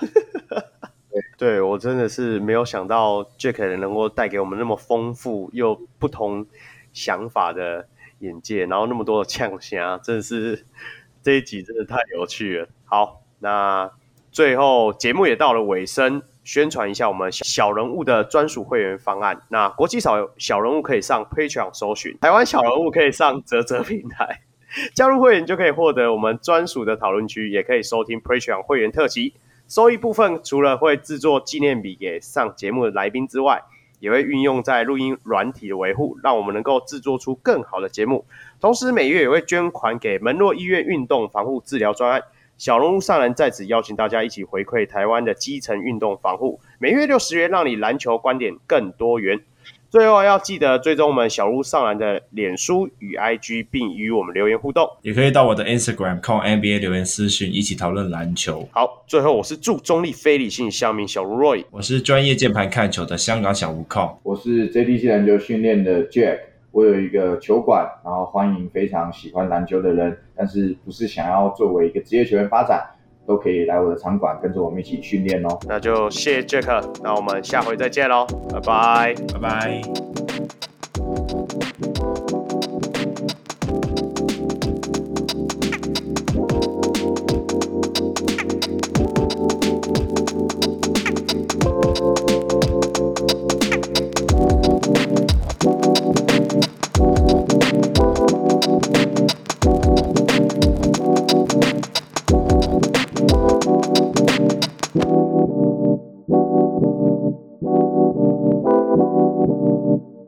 对，我真的是没有想到 Jack 能够带给我们那么丰富又不同想法的眼界，然后那么多的呛声，真的是这一集真的太有趣了。好，那最后节目也到了尾声，宣传一下我们小人物的专属会员方案。那国际小小人物可以上 Patreon 搜寻，台湾小人物可以上啧啧平台加入会员，就可以获得我们专属的讨论区，也可以收听 Patreon 会员特辑。收益部分除了会制作纪念笔给上节目的来宾之外，也会运用在录音软体的维护，让我们能够制作出更好的节目。同时每月也会捐款给门诺医院运动防护治疗专案。小人物上人在此邀请大家一起回馈台湾的基层运动防护，每月六十元，让你篮球观点更多元。最后要记得追踪我们小人物上篮的脸书与 IG，并与我们留言互动，也可以到我的 Instagram Kong NBA 留言私讯，一起讨论篮球。好，最后我是祝中立非理性乡民小卢 Roy，我是专业键盘看球的香港小吴 Kong，我是 JDC 篮球训练的 Jack，我有一个球馆，然后欢迎非常喜欢篮球的人，但是不是想要作为一个职业球员发展。都可以来我的场馆，跟着我们一起训练哦。那就谢谢 Jack，那我们下回再见喽，拜拜，拜拜。